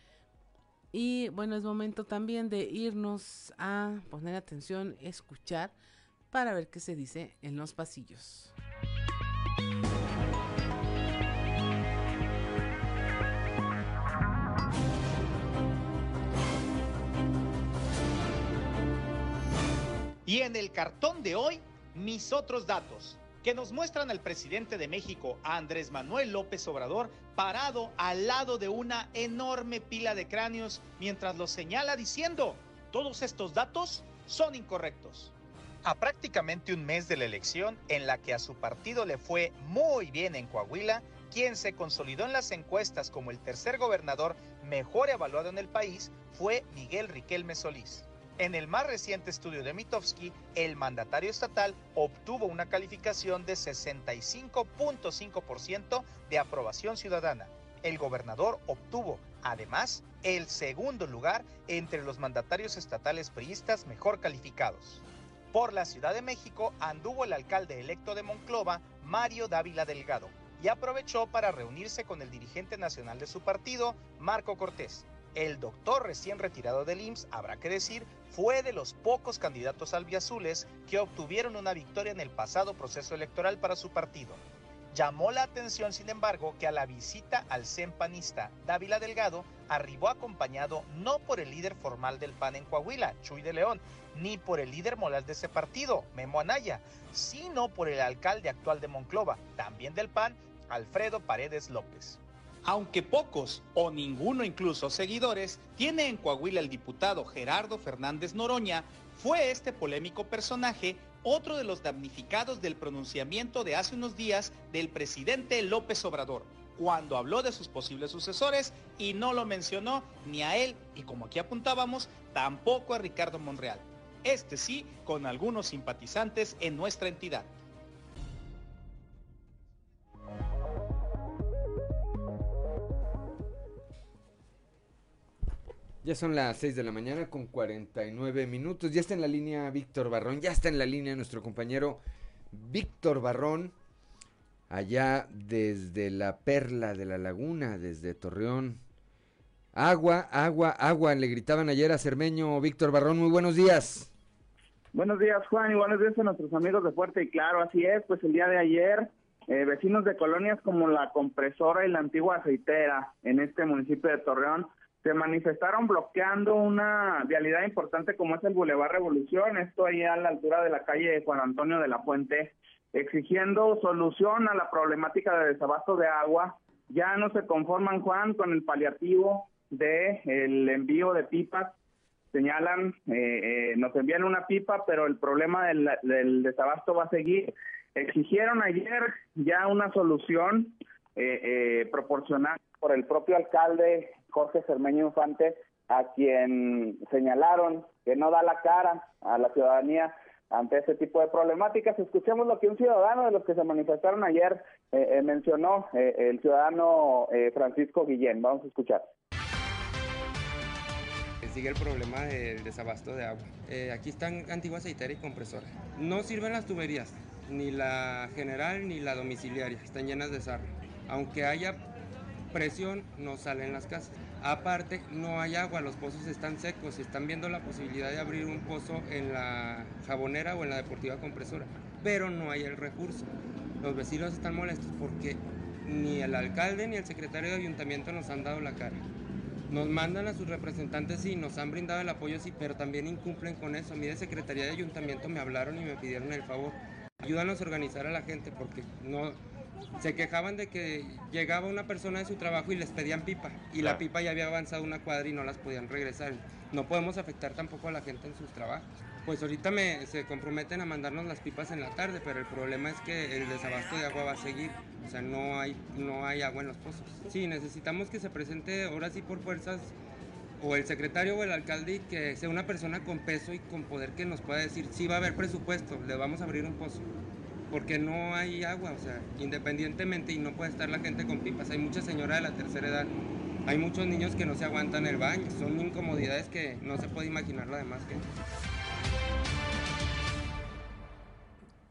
Y bueno, es momento también de irnos a poner atención, escuchar, para ver qué se dice en los pasillos. Y en el cartón de hoy, mis otros datos que nos muestran al presidente de México, Andrés Manuel López Obrador, parado al lado de una enorme pila de cráneos mientras lo señala diciendo, todos estos datos son incorrectos. A prácticamente un mes de la elección en la que a su partido le fue muy bien en Coahuila, quien se consolidó en las encuestas como el tercer gobernador mejor evaluado en el país fue Miguel Riquelme Solís. En el más reciente estudio de Mitofsky, el mandatario estatal obtuvo una calificación de 65.5% de aprobación ciudadana. El gobernador obtuvo, además, el segundo lugar entre los mandatarios estatales priistas mejor calificados. Por la Ciudad de México anduvo el alcalde electo de Monclova, Mario Dávila Delgado, y aprovechó para reunirse con el dirigente nacional de su partido, Marco Cortés. El doctor recién retirado del IMSS, habrá que decir, fue de los pocos candidatos albiazules que obtuvieron una victoria en el pasado proceso electoral para su partido. Llamó la atención, sin embargo, que a la visita al CEMPANista Dávila Delgado arribó acompañado no por el líder formal del PAN en Coahuila, Chuy de León, ni por el líder moral de ese partido, Memo Anaya, sino por el alcalde actual de Monclova, también del PAN, Alfredo Paredes López. Aunque pocos o ninguno incluso seguidores tiene en Coahuila el diputado Gerardo Fernández Noroña, fue este polémico personaje otro de los damnificados del pronunciamiento de hace unos días del presidente López Obrador, cuando habló de sus posibles sucesores y no lo mencionó ni a él y como aquí apuntábamos, tampoco a Ricardo Monreal. Este sí, con algunos simpatizantes en nuestra entidad. Ya son las 6 de la mañana con 49 minutos. Ya está en la línea Víctor Barrón. Ya está en la línea nuestro compañero Víctor Barrón. Allá desde la perla de la laguna, desde Torreón. Agua, agua, agua. Le gritaban ayer a Cermeño. Víctor Barrón, muy buenos días. Buenos días, Juan, y buenos días a nuestros amigos de Fuerte y Claro. Así es, pues el día de ayer, eh, vecinos de colonias como la Compresora y la Antigua Aceitera en este municipio de Torreón se manifestaron bloqueando una vialidad importante como es el Boulevard Revolución, esto ahí a la altura de la calle Juan Antonio de la Fuente, exigiendo solución a la problemática de desabasto de agua. Ya no se conforman, Juan, con el paliativo de el envío de pipas. Señalan, eh, eh, nos envían una pipa, pero el problema del, del desabasto va a seguir. Exigieron ayer ya una solución eh, eh, proporcionada por el propio alcalde Jorge Cermeño Infante, a quien señalaron que no da la cara a la ciudadanía ante ese tipo de problemáticas. Escuchemos lo que un ciudadano de los que se manifestaron ayer eh, eh, mencionó, eh, el ciudadano Francisco Guillén. Vamos a escuchar. Sigue el problema del desabasto de agua. aquí están antigua aceitera y compresora. No sirven las tuberías, ni la general ni la domiciliaria, están llenas de sarro. Aunque haya presión, no salen las casas. Aparte, no hay agua, los pozos están secos, están viendo la posibilidad de abrir un pozo en la jabonera o en la deportiva compresora, pero no hay el recurso. Los vecinos están molestos porque ni el alcalde ni el secretario de ayuntamiento nos han dado la cara. Nos mandan a sus representantes y nos han brindado el apoyo, sí, pero también incumplen con eso. A Secretaría de Ayuntamiento me hablaron y me pidieron el favor. Ayúdanos a organizar a la gente porque no, se quejaban de que llegaba una persona de su trabajo y les pedían pipa y la pipa ya había avanzado una cuadra y no las podían regresar. No podemos afectar tampoco a la gente en sus trabajos. Pues ahorita me, se comprometen a mandarnos las pipas en la tarde, pero el problema es que el desabasto de agua va a seguir. O sea, no hay, no hay agua en los pozos. Sí, necesitamos que se presente ahora sí por fuerzas o el secretario o el alcalde y que sea una persona con peso y con poder que nos pueda decir, sí va a haber presupuesto, le vamos a abrir un pozo porque no hay agua, o sea, independientemente y no puede estar la gente con pipas. Hay mucha señora de la tercera edad, hay muchos niños que no se aguantan el baño, son incomodidades que no se puede imaginar lo demás que...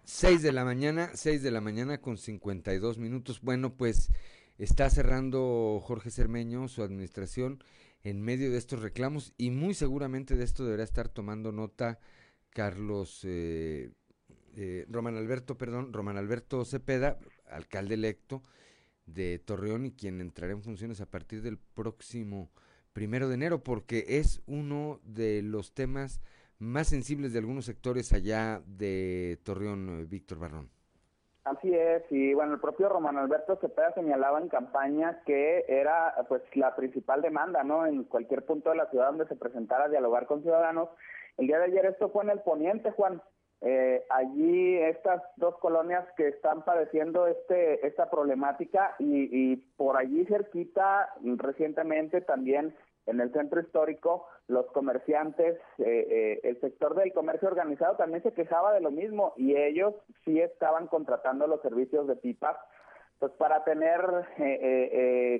6 de la mañana, 6 de la mañana con 52 minutos. Bueno, pues está cerrando Jorge Cermeño su administración en medio de estos reclamos y muy seguramente de esto deberá estar tomando nota Carlos eh, eh, Roman Alberto, perdón, Roman Alberto Cepeda, alcalde electo de Torreón y quien entrará en funciones a partir del próximo primero de enero, porque es uno de los temas más sensibles de algunos sectores allá de Torreón, eh, Víctor Barrón. Así es, y bueno, el propio Román Alberto Cepeda señalaba en campaña que era pues la principal demanda, ¿no? En cualquier punto de la ciudad donde se presentara a dialogar con ciudadanos. El día de ayer esto fue en el poniente, Juan, eh, allí estas dos colonias que están padeciendo este esta problemática y, por allí cerquita recientemente también en el centro histórico los comerciantes eh, eh, el sector del comercio organizado también se quejaba de lo mismo y ellos sí estaban contratando los servicios de pipas pues para tener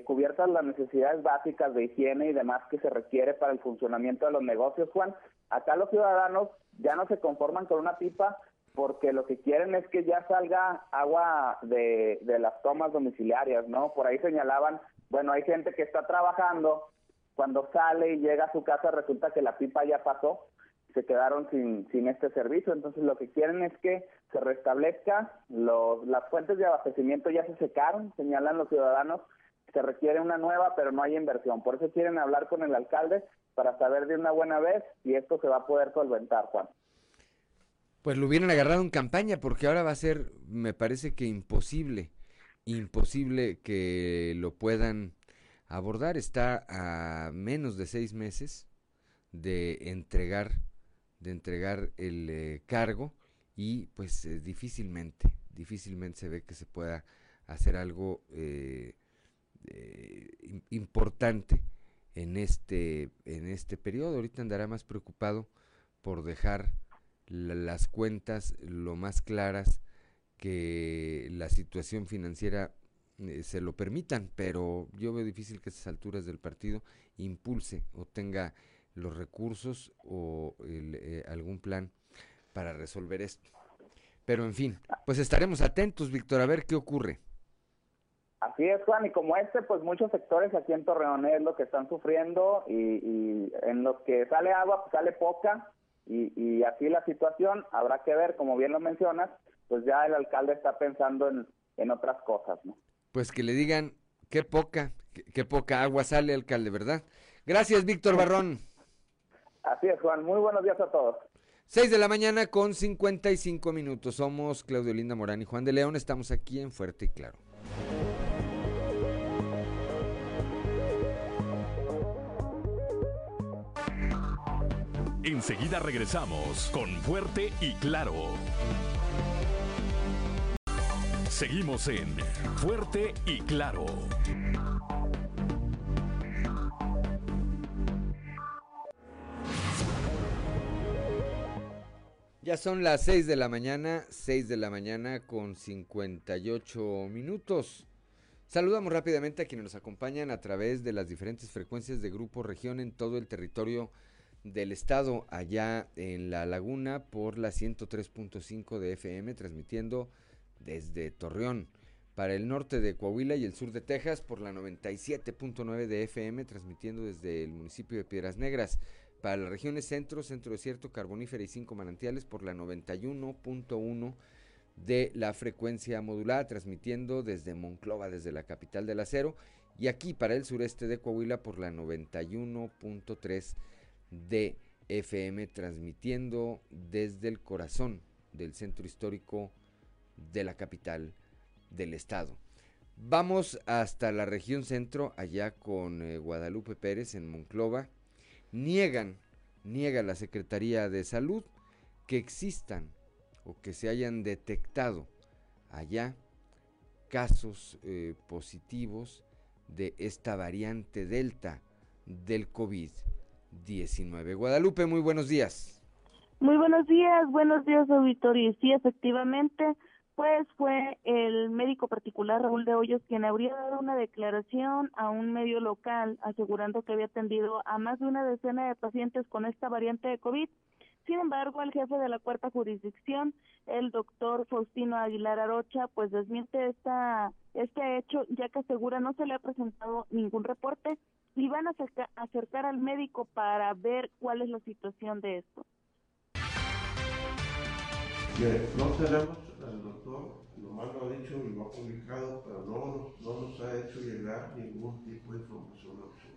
cubiertas las necesidades básicas de higiene y demás que se requiere para el funcionamiento de los negocios Juan acá los ciudadanos ya no se conforman con una pipa porque lo que quieren es que ya salga agua de, de las tomas domiciliarias, ¿no? Por ahí señalaban, bueno, hay gente que está trabajando, cuando sale y llega a su casa resulta que la pipa ya pasó, se quedaron sin, sin este servicio. Entonces lo que quieren es que se restablezca, los, las fuentes de abastecimiento ya se secaron, señalan los ciudadanos, se requiere una nueva, pero no hay inversión. Por eso quieren hablar con el alcalde para saber de una buena vez si esto se va a poder solventar, Juan. Pues lo hubieran agarrado en campaña porque ahora va a ser, me parece que imposible, imposible que lo puedan abordar. Está a menos de seis meses de entregar, de entregar el eh, cargo y pues eh, difícilmente, difícilmente se ve que se pueda hacer algo eh, importante en este, en este periodo. Ahorita andará más preocupado por dejar las cuentas lo más claras que la situación financiera eh, se lo permitan, pero yo veo difícil que a estas alturas del partido impulse o tenga los recursos o eh, algún plan para resolver esto. Pero en fin, pues estaremos atentos, Víctor, a ver qué ocurre. Así es, Juan, y como este, pues muchos sectores aquí en Torreón es lo que están sufriendo y, y en los que sale agua, pues sale poca, y, y así la situación, habrá que ver, como bien lo mencionas, pues ya el alcalde está pensando en, en otras cosas, ¿no? Pues que le digan, qué poca, qué, poca agua sale, alcalde, ¿verdad? Gracias, Víctor Barrón. Así es, Juan. Muy buenos días a todos. 6 de la mañana con 55 minutos. Somos Claudio Linda Morán y Juan de León. Estamos aquí en Fuerte y Claro. Enseguida regresamos con Fuerte y Claro. Seguimos en Fuerte y Claro. Ya son las 6 de la mañana, 6 de la mañana con 58 minutos. Saludamos rápidamente a quienes nos acompañan a través de las diferentes frecuencias de Grupo Región en todo el territorio del estado allá en la laguna por la 103.5 de FM transmitiendo desde Torreón para el norte de Coahuila y el sur de Texas por la 97.9 de FM transmitiendo desde el municipio de Piedras Negras para las regiones centro, centro desierto, carbonífera y cinco manantiales por la 91.1 de la frecuencia modulada transmitiendo desde Monclova desde la capital del acero y aquí para el sureste de Coahuila por la 91.3 de FM transmitiendo desde el corazón del centro histórico de la capital del estado. Vamos hasta la región centro, allá con eh, Guadalupe Pérez en Monclova. Niegan, niega la Secretaría de Salud que existan o que se hayan detectado allá casos eh, positivos de esta variante Delta del COVID. 19. Guadalupe, muy buenos días. Muy buenos días, buenos días auditorio. Sí, efectivamente, pues fue el médico particular Raúl de Hoyos quien habría dado una declaración a un medio local asegurando que había atendido a más de una decena de pacientes con esta variante de COVID. Sin embargo, el jefe de la cuarta jurisdicción, el doctor Faustino Aguilar Arocha, pues desmiente esta, este hecho, ya que asegura no se le ha presentado ningún reporte y van a acercar al médico para ver cuál es la situación de esto. no tenemos, el doctor nomás lo ha dicho y lo ha publicado, pero no, no nos ha hecho llegar ningún tipo de información a nosotros.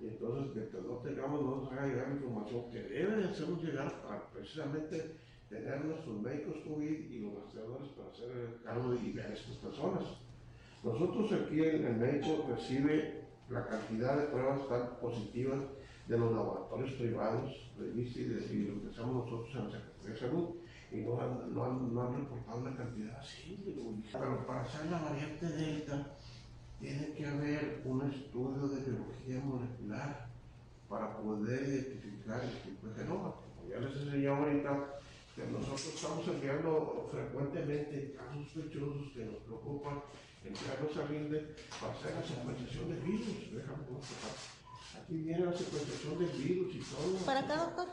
Y entonces, que no tengamos, no nos haga llegar información que debe de hacernos llegar para precisamente tener nuestros médicos COVID y los rastreadores para hacer el cargo y ver a estas personas. Nosotros aquí el, el médico recibe la cantidad de pruebas tan positivas de los laboratorios privados de y, lo que hacemos nosotros en la Secretaría de Salud y no han, no han, no han reportado una cantidad así. Pero para hacer la variante Delta tiene que haber un estudio de biología molecular para poder identificar el tipo de genoma. Como ya les enseñé ahorita, que nosotros estamos enviando frecuentemente casos sospechosos que nos preocupan enviarlos a RINDE para hacer la secuenciación del virus. Déjame Aquí viene la secuenciación del virus y todo. ¿Para acá, doctor?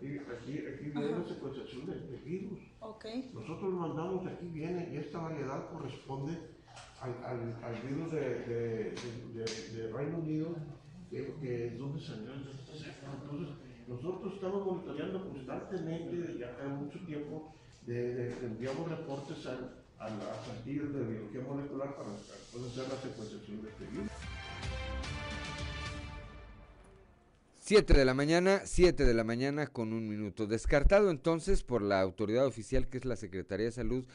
Aquí, aquí, aquí viene la secuenciación del, virus. Okay. Nosotros mandamos, aquí viene, y esta variedad corresponde al, al, al virus de, de, de, de, Reino Unido, que, que, es donde salió. Entonces, Nosotros estamos monitoreando constantemente desde hace mucho tiempo, de, enviamos reportes al, a las plantillas de biología molecular para poder hacer la secuenciación de este virus. 7 de la mañana, 7 de la mañana con un minuto. Descartado entonces por la autoridad oficial que es la Secretaría de Salud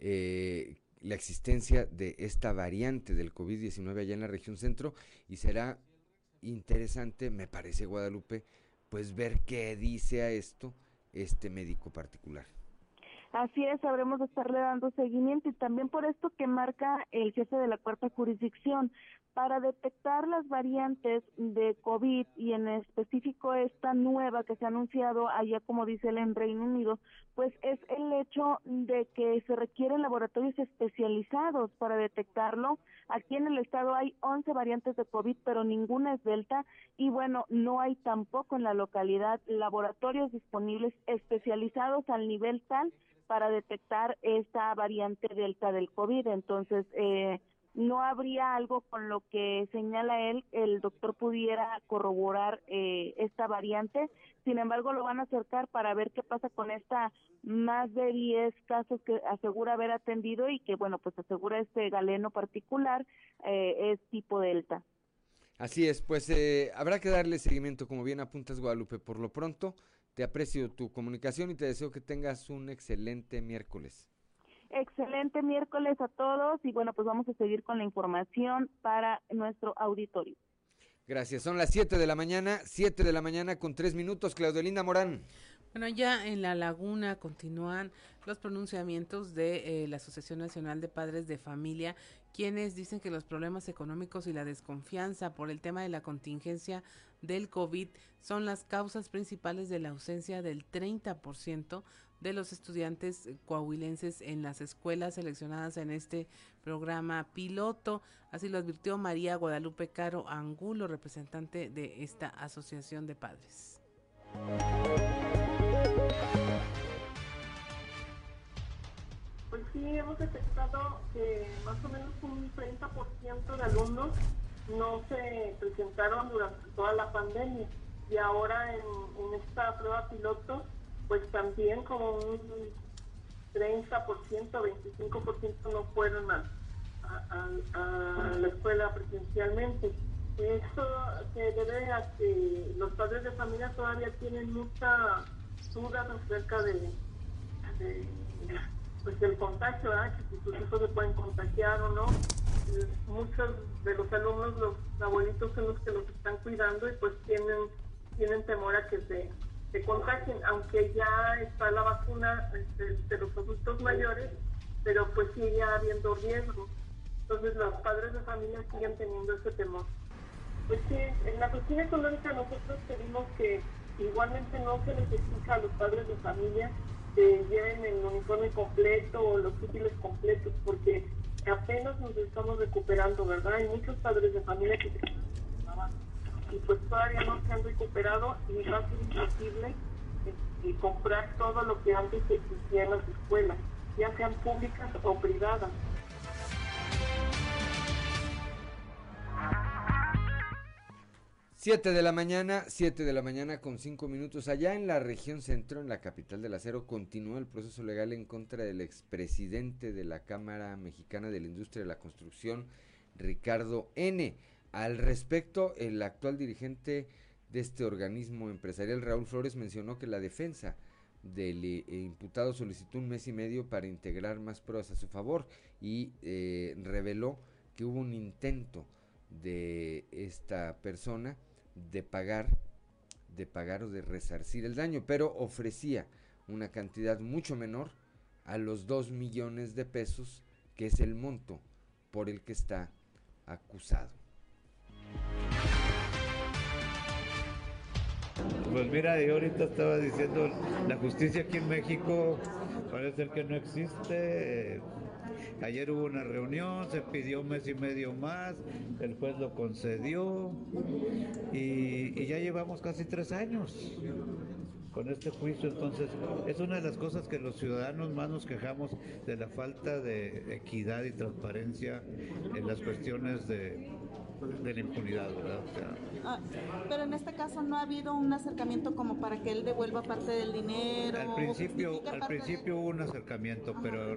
eh, la existencia de esta variante del COVID-19 allá en la región centro y será interesante, me parece Guadalupe, pues ver qué dice a esto este médico particular. Así es, sabremos estarle dando seguimiento y también por esto que marca el jefe de la cuarta jurisdicción para detectar las variantes de COVID y en específico esta nueva que se ha anunciado allá como dice él en Reino Unido, pues es el hecho de que se requieren laboratorios especializados para detectarlo. Aquí en el estado hay 11 variantes de COVID, pero ninguna es Delta y bueno, no hay tampoco en la localidad laboratorios disponibles especializados al nivel tal para detectar esta variante delta del COVID. Entonces, eh, no habría algo con lo que señala él, el doctor pudiera corroborar eh, esta variante. Sin embargo, lo van a acercar para ver qué pasa con esta más de 10 casos que asegura haber atendido y que, bueno, pues asegura este galeno particular eh, es tipo delta. Así es, pues habrá que darle seguimiento, como bien apuntas Guadalupe, por lo pronto. Te aprecio tu comunicación y te deseo que tengas un excelente miércoles. Excelente miércoles a todos y bueno, pues vamos a seguir con la información para nuestro auditorio. Gracias, son las 7 de la mañana, 7 de la mañana con 3 minutos, Claudelina Morán. Bueno, ya en la laguna continúan los pronunciamientos de eh, la Asociación Nacional de Padres de Familia, quienes dicen que los problemas económicos y la desconfianza por el tema de la contingencia del COVID son las causas principales de la ausencia del 30% de los estudiantes coahuilenses en las escuelas seleccionadas en este programa piloto. Así lo advirtió María Guadalupe Caro Angulo, representante de esta asociación de padres. Pues sí, hemos detectado que más o menos un 30% de alumnos no se presentaron durante toda la pandemia y ahora en, esta prueba piloto pues también como un 30%, 25% no fueron a, la escuela presencialmente. Esto se debe a que los padres de familia todavía tienen mucha dudas acerca de, pues del contagio, que si sus hijos se pueden contagiar o no. Muchos de los alumnos, los abuelitos son los que los están cuidando y pues tienen, tienen temor a que se, se contagien, aunque ya está la vacuna este, de, los adultos mayores, pero pues sigue habiendo riesgo. Entonces los padres de familia siguen teniendo ese temor. Pues sí, en la cuestión económica nosotros pedimos que igualmente no se les exija a los padres de familia que lleven el uniforme completo o los útiles completos, porque apenas nos estamos recuperando, ¿verdad? Hay muchos padres de familia que y pues todavía no se han recuperado y va a ser imposible este, comprar todo lo que antes existía en las escuelas, ya sean públicas o privadas. 7 de la mañana, 7 de la mañana con 5 minutos. Allá en la región centro, en la capital del acero, continúa el proceso legal en contra del expresidente de la Cámara Mexicana de la Industria de la Construcción, Ricardo N. Al respecto, el actual dirigente de este organismo empresarial, Raúl Flores, mencionó que la defensa del eh, imputado solicitó un mes y medio para integrar más pruebas a su favor y eh, reveló que hubo un intento de esta persona de pagar, de pagar o de resarcir el daño, pero ofrecía una cantidad mucho menor a los 2 millones de pesos, que es el monto por el que está acusado. Pues mira, yo ahorita estaba diciendo, la justicia aquí en México parece ser que no existe. Ayer hubo una reunión, se pidió un mes y medio más, el juez lo concedió y, ya llevamos casi tres años con este juicio. Entonces, es una de las cosas que los ciudadanos más nos quejamos de la falta de equidad y transparencia en las cuestiones de, de la impunidad, ¿verdad? Ah, pero en este caso no ha habido un acercamiento como para que él devuelva parte del dinero. Al principio, al principio hubo un acercamiento, pero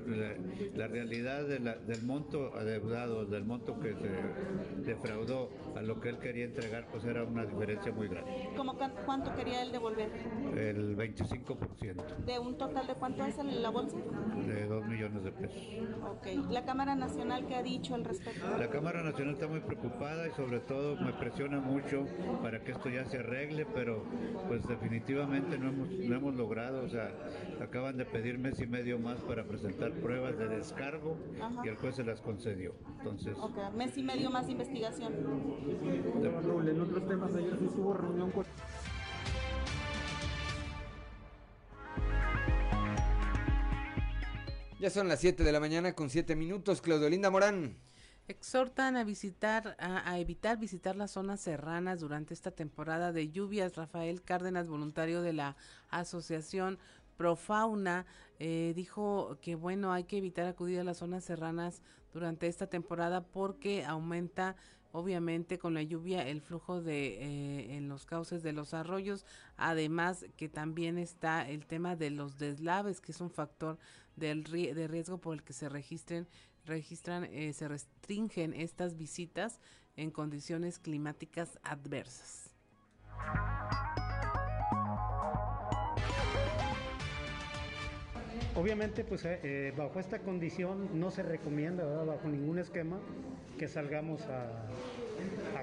la, realidad del monto adeudado, del monto que se defraudó a lo que él quería entregar, pues era una diferencia muy grande. ¿Cómo cuánto quería él devolver? El 25%. ¿De un total de cuánto es en la bolsa? De 2 millones de pesos. Ok. ¿La Cámara Nacional qué ha dicho al respecto? La Cámara Nacional está muy preocupada y sobre todo me presiona mucho para que esto ya se arregle, pero pues definitivamente no hemos, no hemos logrado, o sea, acaban de pedir mes y medio más para presentar pruebas de descargo y el juez se las concedió. Entonces, okay. mes y medio más de investigación. En otros temas ayer sí reunión con Ya son las 7 de la mañana con 7 minutos. Claudio Linda Morán. Exhortan a visitar, a, evitar visitar las zonas serranas durante esta temporada de lluvias. Rafael Cárdenas, voluntario de la Asociación Profauna, eh, dijo que bueno, hay que evitar acudir a las zonas serranas durante esta temporada porque aumenta obviamente con la lluvia el flujo de eh, en los cauces de los arroyos además que también está el tema de los deslaves que es un factor del de riesgo por el que se registren registran eh, se restringen estas visitas en condiciones climáticas adversas. Obviamente, pues eh, bajo esta condición no se recomienda, bajo ningún esquema, que salgamos a,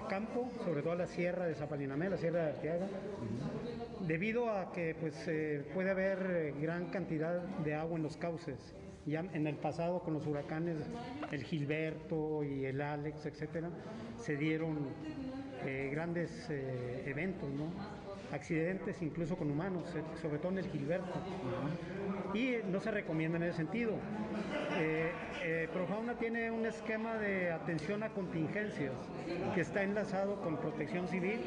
campo, sobre todo a la sierra de Zapalinamé, la sierra de Arteaga, debido a que pues, eh, puede haber eh, gran cantidad de agua en los cauces. Ya en el pasado con los huracanes, el Gilberto y el Alex, etcétera, se dieron grandes eventos, ¿no? accidentes incluso con humanos, sobre todo en el Gilberto y no se recomienda en ese sentido. Eh, eh, Profauna tiene un esquema de atención a contingencias que está enlazado con protección civil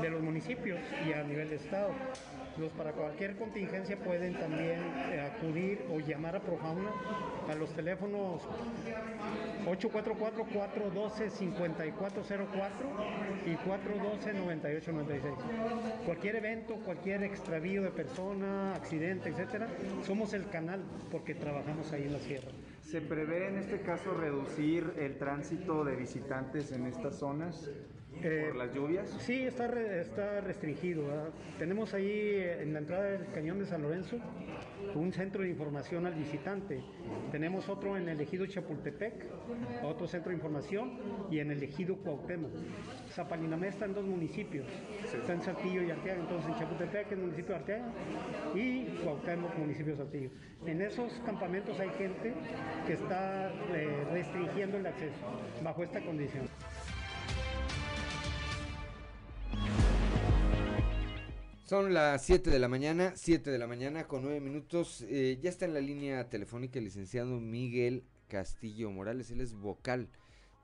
de los municipios y a nivel de Estado. Los para cualquier contingencia pueden también eh, acudir o llamar a Profauna a los teléfonos 844-412-5404 y 412-9896. Cualquier evento, cualquier extravío de persona, accidente, etcétera, somos el canal porque trabajamos ahí en la sierra. ¿Se prevé en este caso reducir el tránsito de visitantes en estas zonas? ¿Por las lluvias? Sí, está, está restringido. Tenemos ahí eh, en la entrada del cañón de San Lorenzo un centro de información al visitante. Tenemos otro en el ejido Chapultepec, otro centro de información, y en el ejido Cuauhtémoc. Zapalinamé está en dos municipios, está en Saltillo y Arteaga, entonces en Chapultepec, el municipio de Arteaga, y Cuauhtémoc, municipio de Saltillo. En esos campamentos hay gente que está eh, restringiendo el acceso bajo esta condición. Son las 7 de la mañana, 7 de la mañana con 9 minutos. Eh, ya está en la línea telefónica el licenciado Miguel Castillo Morales. Él es vocal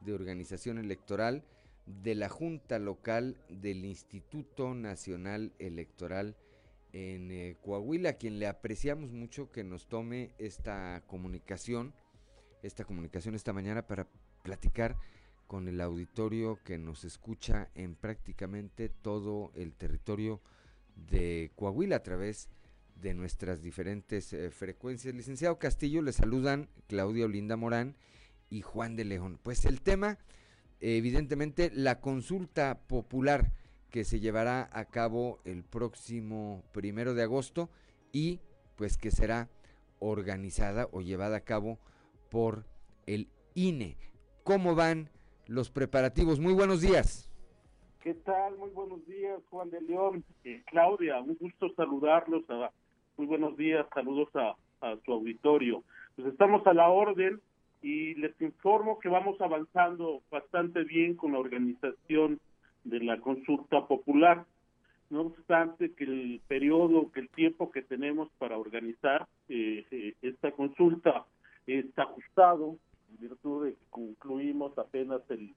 de organización electoral de la Junta Local del Instituto Nacional Electoral en eh, Coahuila, a quien le apreciamos mucho que nos tome esta comunicación, esta comunicación esta mañana para platicar con el auditorio que nos escucha en prácticamente todo el territorio de Coahuila a través de nuestras diferentes eh, frecuencias. Licenciado Castillo, le saludan Claudia Olinda Morán y Juan de León. Pues el tema, evidentemente, la consulta popular que se llevará a cabo el próximo primero de agosto y pues que será organizada o llevada a cabo por el INE. ¿Cómo van los preparativos? Muy buenos días. ¿Qué tal? Muy buenos días, Juan de León. Eh, Claudia, un gusto saludarlos. muy buenos días, saludos a, su auditorio. Pues estamos a la orden y les informo que vamos avanzando bastante bien con la organización de la consulta popular. No obstante que el periodo, que el tiempo que tenemos para organizar eh, eh, esta consulta está ajustado, en virtud de que concluimos apenas el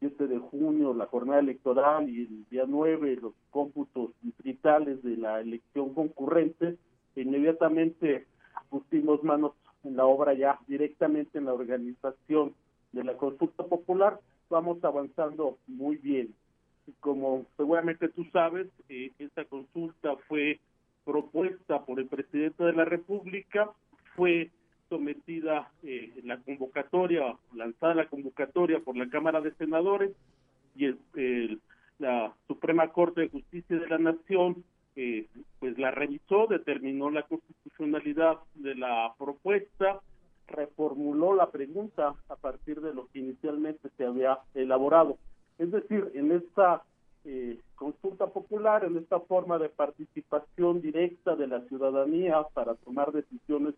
7 de junio la jornada electoral y el día 9 los cómputos distritales de la elección concurrente, inmediatamente pusimos manos en la obra ya directamente en la organización de la consulta popular. vamos avanzando muy bien. Como seguramente tú sabes, eh, esta consulta fue propuesta por el presidente de la República, fue sometida eh, la convocatoria, lanzada la convocatoria por la Cámara de Senadores y la Suprema Corte de Justicia de la Nación eh, pues la revisó, determinó la constitucionalidad de la propuesta, reformuló la pregunta a partir de lo que inicialmente se había elaborado. Es decir, en esta eh, consulta popular, en esta forma de participación directa de la ciudadanía para tomar decisiones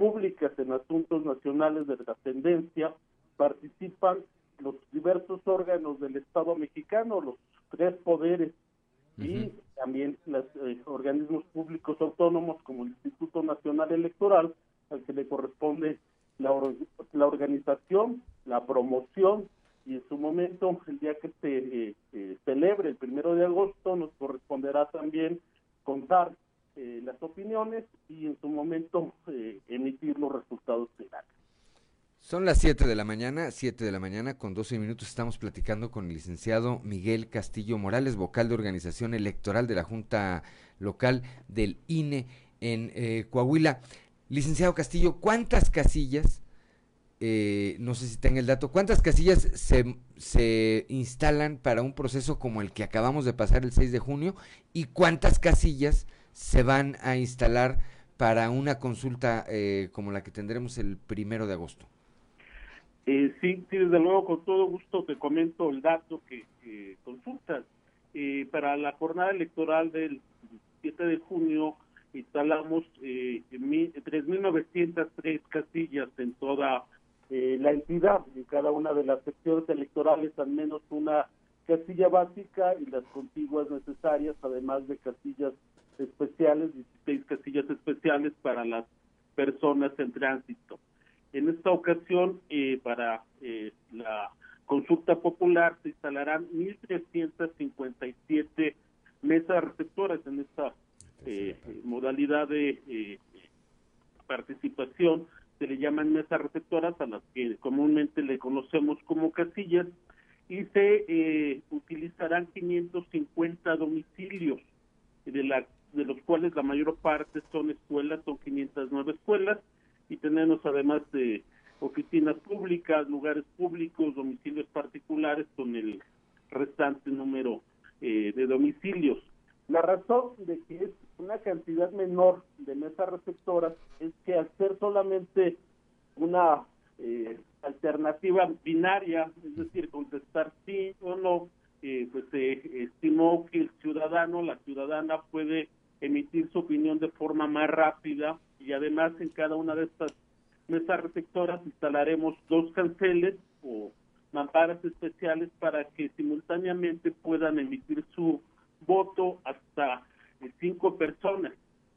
públicas en asuntos nacionales de trascendencia, participan los diversos órganos del Estado mexicano, los tres poderes y también los eh, organismos públicos autónomos como el Instituto Nacional Electoral, al que le corresponde la, la organización, la promoción y en su momento, el día que se eh, eh, celebre el primero de agosto, nos corresponderá también contar las opiniones y en su momento emitir los resultados finales. Son las 7 de la mañana, 7 de la mañana con 12 minutos estamos platicando con el licenciado Miguel Castillo Morales, vocal de organización electoral de la Junta Local del INE en eh, Coahuila. Licenciado Castillo, ¿cuántas casillas, eh, no sé si tenga el dato, cuántas casillas se, se instalan para un proceso como el que acabamos de pasar el 6 de junio y cuántas casillas se van a instalar para una consulta eh, como la que tendremos el primero de agosto? Eh, sí, sí, desde luego, con todo gusto te comento el dato que, consultas. Eh, para la jornada electoral del 7 de junio instalamos eh, 3.903 casillas en toda eh, la entidad, en cada una de las secciones electorales, al menos una casilla básica y las contiguas necesarias, además de casillas especiales, 16 casillas especiales para las personas en tránsito. En esta ocasión, eh, para eh, la consulta popular, se instalarán 1.357 mesas receptoras en esta eh, modalidad de participación. Se le llaman mesas receptoras a las que comúnmente le conocemos como casillas y se utilizarán 550 domicilios, de, la, de los cuales la mayor parte son escuelas, son 509 escuelas y tenemos además de oficinas públicas, lugares públicos, domicilios particulares con el restante número eh, de domicilios. La razón de que es una cantidad menor de mesas receptoras es que al ser solamente una eh, alternativa binaria, es decir, contestar sí o no, eh, pues se estimó que el ciudadano, la ciudadana puede emitir su opinión de forma más rápida y además en cada una de estas mesas receptoras instalaremos dos canceles o mamparas especiales para que simultáneamente puedan emitir su voto hasta eh, cinco personas.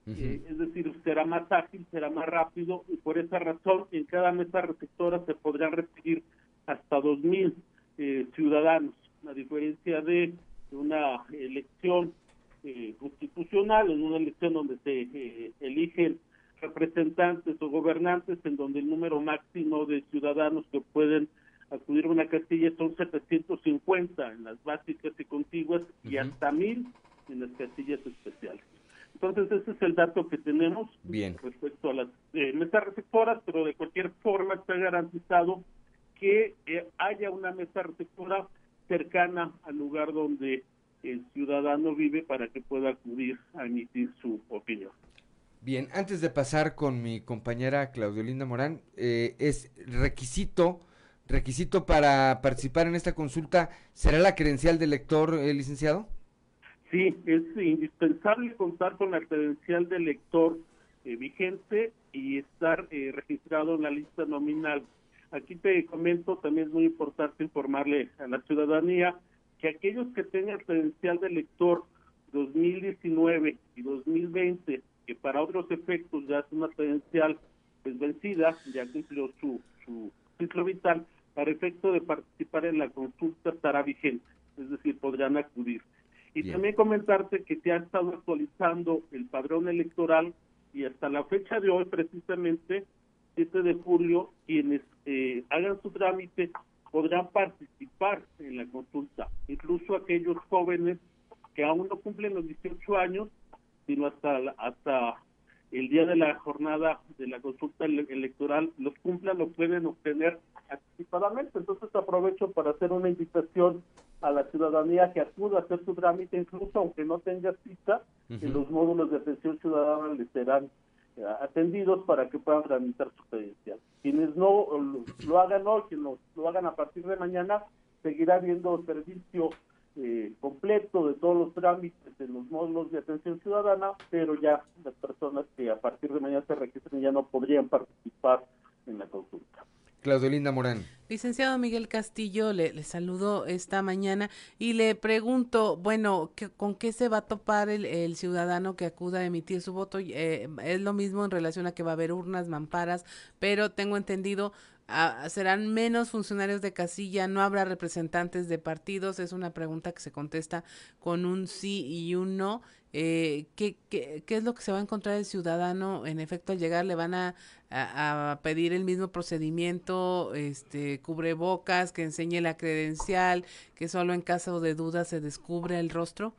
Eh, es decir, será más ágil, será más rápido y por esa razón en cada mesa receptora se podrán recibir hasta dos mil eh, ciudadanos, a diferencia de una elección constitucional, en una elección donde se eligen representantes o gobernantes en donde el número máximo de ciudadanos que pueden acudir a una casilla son 750 en las básicas y contiguas y hasta mil en las casillas especiales. Entonces ese es el dato que tenemos respecto a las eh, mesas receptoras, pero de cualquier forma está garantizado que eh, haya una mesa receptora cercana al lugar donde el ciudadano vive para que pueda acudir a emitir su opinión. Bien, antes de pasar con mi compañera Claudiolinda Morán, eh, es requisito, requisito para participar en esta consulta, ¿será la credencial del lector, eh, licenciado? Sí, es indispensable contar con la credencial del lector eh, vigente y estar registrado en la lista nominal. Aquí te comento, también es muy importante informarle a la ciudadanía que aquellos que tengan credencial de lector 2019 y 2020 que para otros efectos ya es una credencial pues, vencida, ya cumplió su, su ciclo vital, para efecto de participar en la consulta estará vigente, es decir, podrán acudir. Y también comentarte que se ha estado actualizando el padrón electoral y hasta la fecha de hoy, precisamente, 7 de julio, quienes eh, hagan su trámite podrán participar en la consulta, incluso aquellos jóvenes que aún no cumplen los 18 años, sino hasta hasta el día de la jornada de la consulta electoral los cumplan, lo pueden obtener anticipadamente. Entonces aprovecho para hacer una invitación a la ciudadanía que acuda a hacer su trámite, incluso aunque no tenga cita, en los módulos de atención ciudadana les serán atendidos para que puedan tramitar su credencial. Quienes no lo, hagan hoy, quienes lo, hagan a partir de mañana, seguirá habiendo servicio eh, completo de todos los trámites en los módulos de atención ciudadana, pero ya las personas que a partir de mañana se registren ya no podrían participar en la consulta. Claudio Linda Morán. Licenciado Miguel Castillo, le, le saludo esta mañana y le pregunto, bueno, ¿con qué se va a topar el, ciudadano que acuda a emitir su voto? Eh, es lo mismo en relación a que va a haber urnas, mamparas, pero tengo entendido, ah, serán menos funcionarios de casilla, no habrá representantes de partidos, es una pregunta que se contesta con un sí y un no eh, ¿qué, qué, qué es lo que se va a encontrar el ciudadano? En efecto, al llegar le van a, a, pedir el mismo procedimiento, este, cubrebocas, que enseñe la credencial, que solo en caso de duda se descubre el rostro.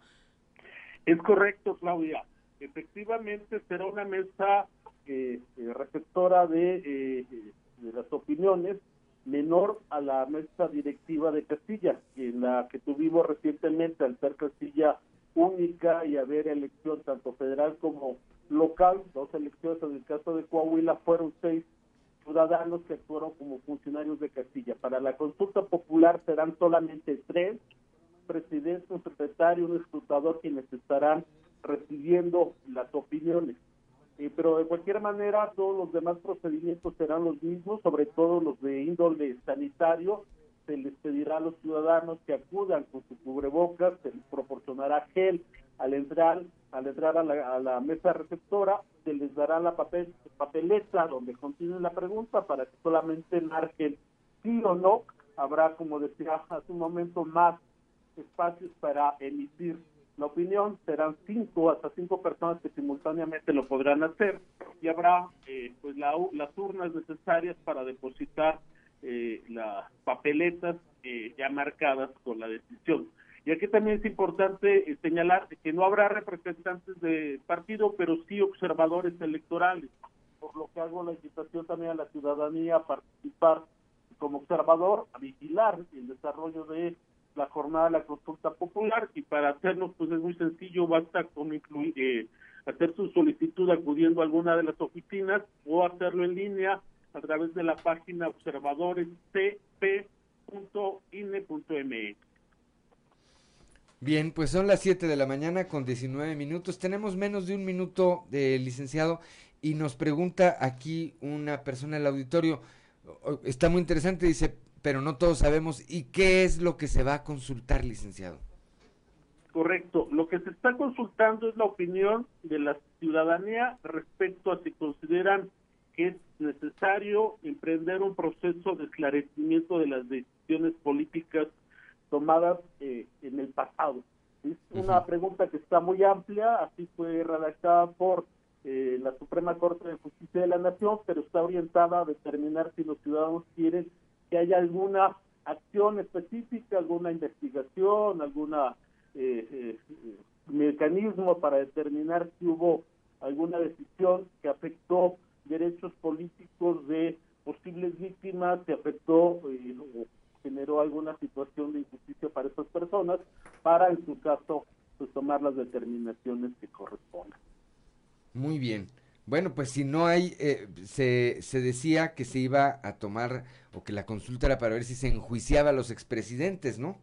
Es correcto, Claudia. Efectivamente, será una mesa eh, eh receptora de, eh, de las opiniones menor a la mesa directiva de Castilla, en la que tuvimos recientemente al ser Castilla única y haber elección tanto federal como local, dos elecciones en el caso de Coahuila fueron seis ciudadanos que actuaron como funcionarios de Castilla. Para la consulta popular serán solamente tres, presidente, un secretario, un escrutador quienes estarán recibiendo las opiniones. Eh, pero de cualquier manera todos los demás procedimientos serán los mismos, sobre todo los de índole sanitario, se les pedirá a los ciudadanos que acudan con su cubrebocas, se les proporcionará gel al entrar, al entrar a la, mesa receptora, se les dará la papel, papeleta donde contiene la pregunta para que solamente marquen sí o no. Habrá, como decía hace un momento, más espacios para emitir la opinión. Serán cinco, hasta cinco personas que simultáneamente lo podrán hacer y habrá eh, pues las urnas necesarias para depositar eh, las papeletas eh, ya marcadas con la decisión. Y aquí también es importante eh, señalar que no habrá representantes de partido, pero sí observadores electorales, por lo que hago la invitación también a la ciudadanía a participar como observador, a vigilar el desarrollo de la jornada de la consulta popular y para hacerlo pues es muy sencillo, basta con incluir, eh, hacer su solicitud acudiendo a alguna de las oficinas o hacerlo en línea a través de la página observadorescp.ine.mx. Bien, pues son las 7 de la mañana con 19 minutos. Tenemos menos de un minuto de licenciado y nos pregunta aquí una persona del auditorio, está muy interesante, dice, pero no todos sabemos, ¿y qué es lo que se va a consultar, licenciado? Correcto, lo que se está consultando es la opinión de la ciudadanía respecto a si consideran que es necesario emprender un proceso de esclarecimiento de las decisiones políticas tomadas eh, en el pasado. Es una pregunta que está muy amplia, así fue redactada por eh, la Suprema Corte de Justicia de la Nación, pero está orientada a determinar si los ciudadanos quieren que haya alguna acción específica, alguna investigación, alguna eh, mecanismo para determinar si hubo alguna decisión que afectó derechos políticos de posibles víctimas, se afectó eh, o generó alguna situación de injusticia para esas personas, para en su caso pues, tomar las determinaciones que correspondan. Muy bien. Bueno, pues si no hay, eh, se, se decía que se iba a tomar o que la consulta era para ver si se enjuiciaba a los expresidentes, ¿no?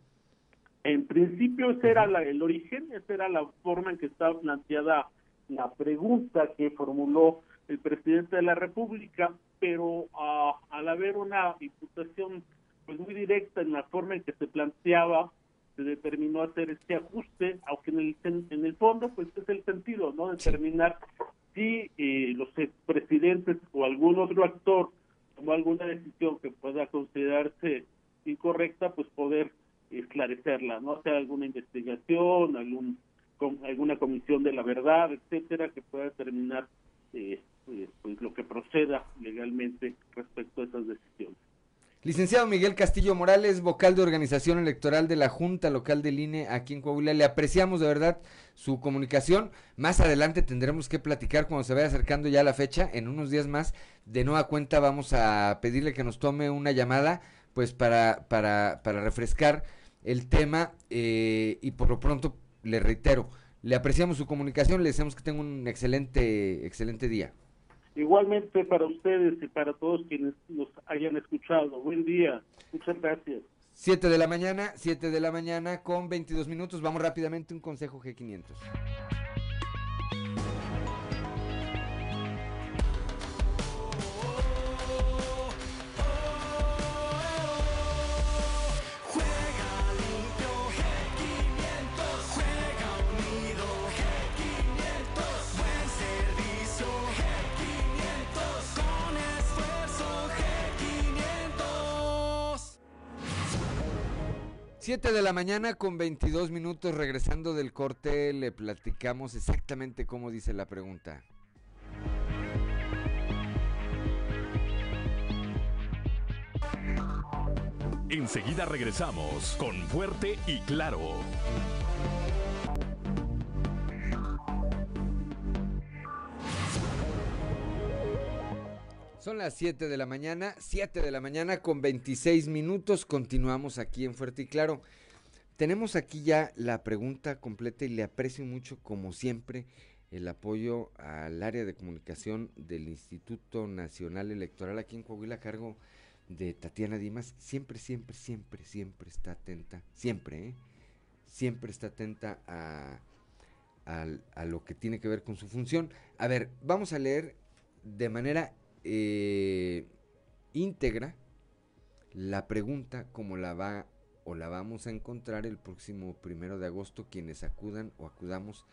En principio ese era el origen, esa era la forma en que estaba planteada la pregunta que formuló el presidente de la República, pero uh, al haber una imputación pues muy directa en la forma en que se planteaba, se determinó hacer este ajuste, aunque en el, en el fondo pues es el sentido, ¿no? Determinar si eh, los presidentes o algún otro actor tomó alguna decisión que pueda considerarse incorrecta, pues poder esclarecerla, ¿no? Hacer alguna investigación, algún con alguna comisión de la verdad, etcétera, que pueda determinar eh, pues, lo que proceda legalmente respecto a esas decisiones. Licenciado Miguel Castillo Morales, vocal de organización electoral de la Junta Local del INE aquí en Coahuila, le apreciamos de verdad su comunicación. Más adelante tendremos que platicar cuando se vaya acercando ya la fecha, en unos días más. De nueva cuenta vamos a pedirle que nos tome una llamada, pues para, para, para refrescar el tema eh, y por lo pronto le reitero, le apreciamos su comunicación, le deseamos que tenga un excelente, excelente día. Igualmente para ustedes y para todos quienes nos hayan escuchado. Buen día. Muchas gracias. 7 de la mañana, 7 de la mañana con 22 minutos. Vamos rápidamente un consejo G500. Siete de la mañana con 22 minutos regresando del corte le platicamos exactamente cómo dice la pregunta. Enseguida regresamos con Fuerte y Claro. Son las 7 de la mañana, 7 de la mañana con 26 minutos. Continuamos aquí en Fuerte y Claro. Tenemos aquí ya la pregunta completa y le aprecio mucho, como siempre, el apoyo al área de comunicación del Instituto Nacional Electoral aquí en Coahuila a cargo de Tatiana Dimas. Siempre, siempre, siempre, siempre está atenta, siempre, ¿eh? siempre está atenta a, a lo que tiene que ver con su función. A ver, vamos a leer de manera eh, la pregunta como la va o la vamos a encontrar el próximo primero de agosto quienes acudan o acudamos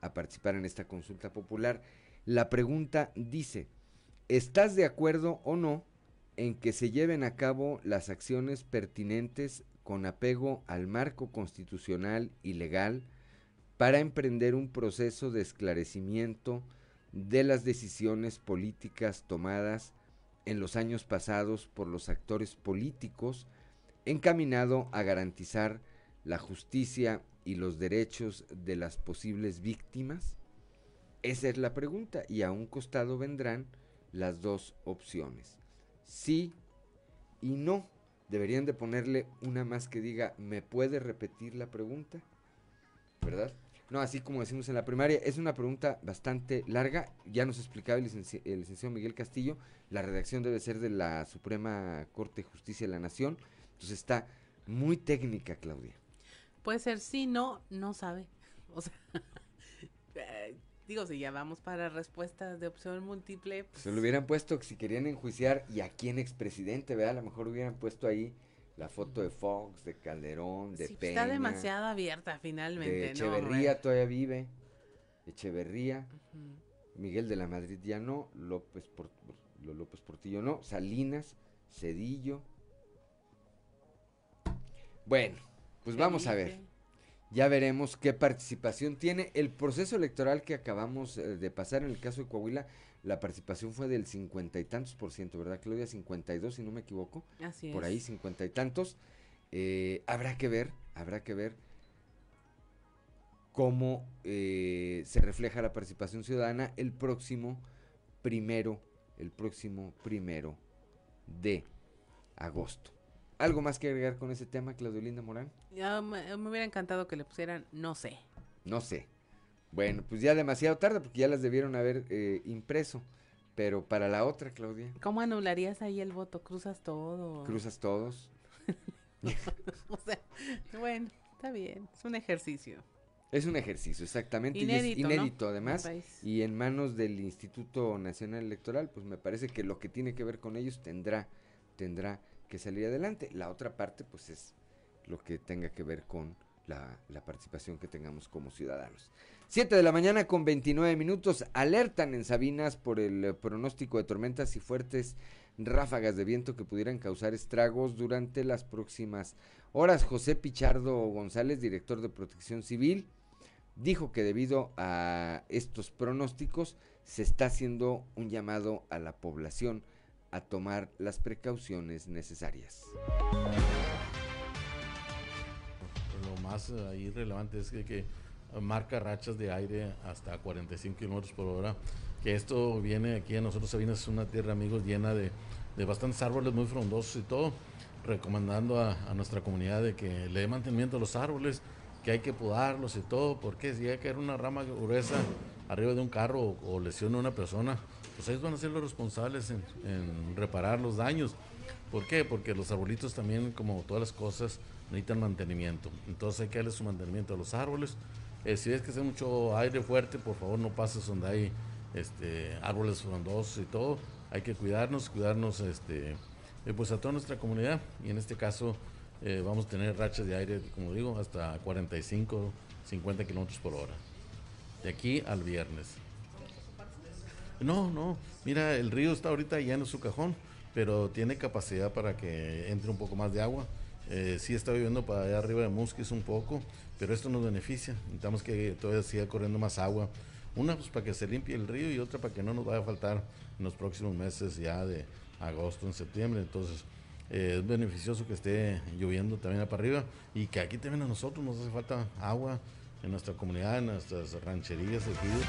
a participar en esta consulta popular. La pregunta dice, ¿estás de acuerdo o no en que se lleven a cabo las acciones pertinentes con apego al marco constitucional y legal para emprender un proceso de esclarecimiento de las decisiones políticas tomadas en los años pasados por los actores políticos encaminado a garantizar la justicia y los derechos de las posibles víctimas? Esa es la pregunta y a un costado vendrán las dos opciones. Sí y no. Deberían de ponerle una más que diga, ¿me puede repetir la pregunta? ¿Verdad? No, así como decimos en la primaria, es una pregunta bastante larga. Ya nos explicaba el, licenciado Miguel Castillo, la redacción debe ser de la Suprema Corte de Justicia de la Nación. Entonces está muy técnica, Claudia. Puede ser sí, no, no sabe. O sea, eh, digo, si ya vamos para respuestas de opción múltiple. Pues... Se lo hubieran puesto si querían enjuiciar y a quién expresidente, ¿verdad? A lo mejor hubieran puesto ahí la foto de Fox, de Calderón, de sí, pues, Está demasiado abierta finalmente. De Echeverría todavía vive. Echeverría. Miguel de la Madrid ya no. López, López Portillo no. Salinas, Cedillo. Bueno, pues vamos a ver. Ya veremos qué participación tiene. El proceso electoral que acabamos eh, de pasar en el caso de Coahuila la participación fue del cincuenta y tantos por ciento, ¿verdad, Claudia? 52, si no me equivoco. Así Por ahí, cincuenta y tantos. Eh, habrá que ver, habrá que ver cómo eh, se refleja la participación ciudadana el próximo primero, el próximo primero de agosto. ¿Algo más que agregar con ese tema, Claudio Linda Morán? Ya me, me hubiera encantado que le pusieran no sé. No sé. Bueno, pues ya demasiado tarde porque ya las debieron haber eh, impreso. Pero para la otra, Claudia. ¿Cómo anularías ahí el voto? ¿Cruzas todo? ¿Cruzas todos? o sea, bueno, está bien. Es un ejercicio. Es un ejercicio, exactamente. Inédito, y es inédito además. Y en manos del Instituto Nacional Electoral, pues me parece que lo que tiene que ver con ellos tendrá, tendrá que salir adelante. La otra parte, pues es lo que tenga que ver con la, la participación que tengamos como ciudadanos. 7 de la mañana con 29 minutos. Alertan en Sabinas por el eh, pronóstico de tormentas y fuertes ráfagas de viento que pudieran causar estragos durante las próximas horas. José Pichardo González, director de Protección Civil, dijo que debido a estos pronósticos se está haciendo un llamado a la población a tomar las precauciones necesarias. Lo más eh, ahí relevante es que, que marca rachas de aire hasta 45 kilómetros por hora. Que esto viene aquí a nosotros, Sabina es una tierra, amigos, llena de, de bastantes árboles muy frondosos y todo. Recomendando a, a, nuestra comunidad de que le dé mantenimiento a los árboles, que hay que podarlos y todo, porque si hay que caer una rama gruesa arriba de un carro o, o lesiona a una persona, pues ellos van a ser los responsables en, en, reparar los daños. ¿Por qué? Porque los arbolitos también, como todas las cosas, necesitan mantenimiento. Entonces hay que darle su mantenimiento a los árboles. Eh, si ves que hace mucho aire fuerte, por favor no pases donde hay este, árboles frondosos y todo. Hay que cuidarnos, cuidarnos este, eh, pues a toda nuestra comunidad. Y en este caso eh, vamos a tener rachas de aire, como digo, hasta 45, 50 kilómetros por hora. De aquí al viernes. No, no. Mira, el río está ahorita lleno su cajón, pero tiene capacidad para que entre un poco más de agua. Eh, sí está lloviendo para allá arriba de Musquis un poco, pero esto nos beneficia. Necesitamos que todavía siga corriendo más agua. Una, pues para que se limpie el río y otra para que no nos vaya a faltar en los próximos meses ya de agosto, en septiembre. Entonces, eh, es beneficioso que esté lloviendo también para arriba y que aquí también a nosotros nos hace falta agua en nuestra comunidad, en nuestras rancherías, ejidos.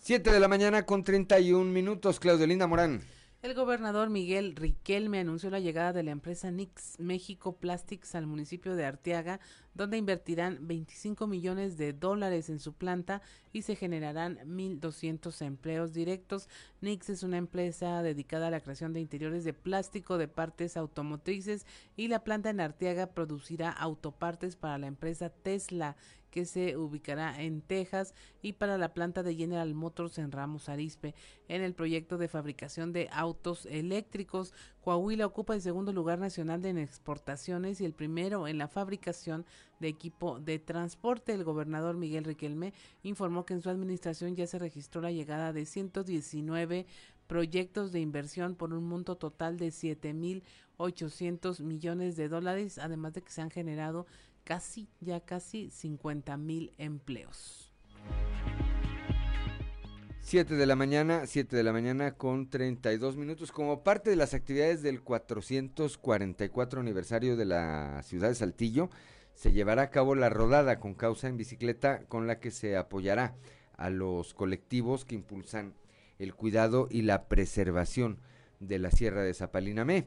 7 de la mañana con 31 minutos, Claudio Linda Morán. El gobernador Miguel Riquelme anunció la llegada de la empresa Nix México Plastics al municipio de Arteaga, donde invertirán 25 millones de dólares en su planta y se generarán 1.200 empleos directos. Nix es una empresa dedicada a la creación de interiores de plástico de partes automotrices y la planta en Arteaga producirá autopartes para la empresa Tesla que se ubicará en Texas y para la planta de General Motors en Ramos Arizpe. En el proyecto de fabricación de autos eléctricos, Coahuila ocupa el segundo lugar nacional en exportaciones y el primero en la fabricación de equipo de transporte. El gobernador Miguel Riquelme informó que en su administración ya se registró la llegada de 119 proyectos de inversión por un monto total de 7.800 millones de dólares, además de que se han generado casi, ya casi 50 mil empleos. 7 de la mañana, 7 de la mañana con 32 minutos. Como parte de las actividades del 444 aniversario de la ciudad de Saltillo, se llevará a cabo la rodada con causa en bicicleta con la que se apoyará a los colectivos que impulsan el cuidado y la preservación de la Sierra de Zapalinamé.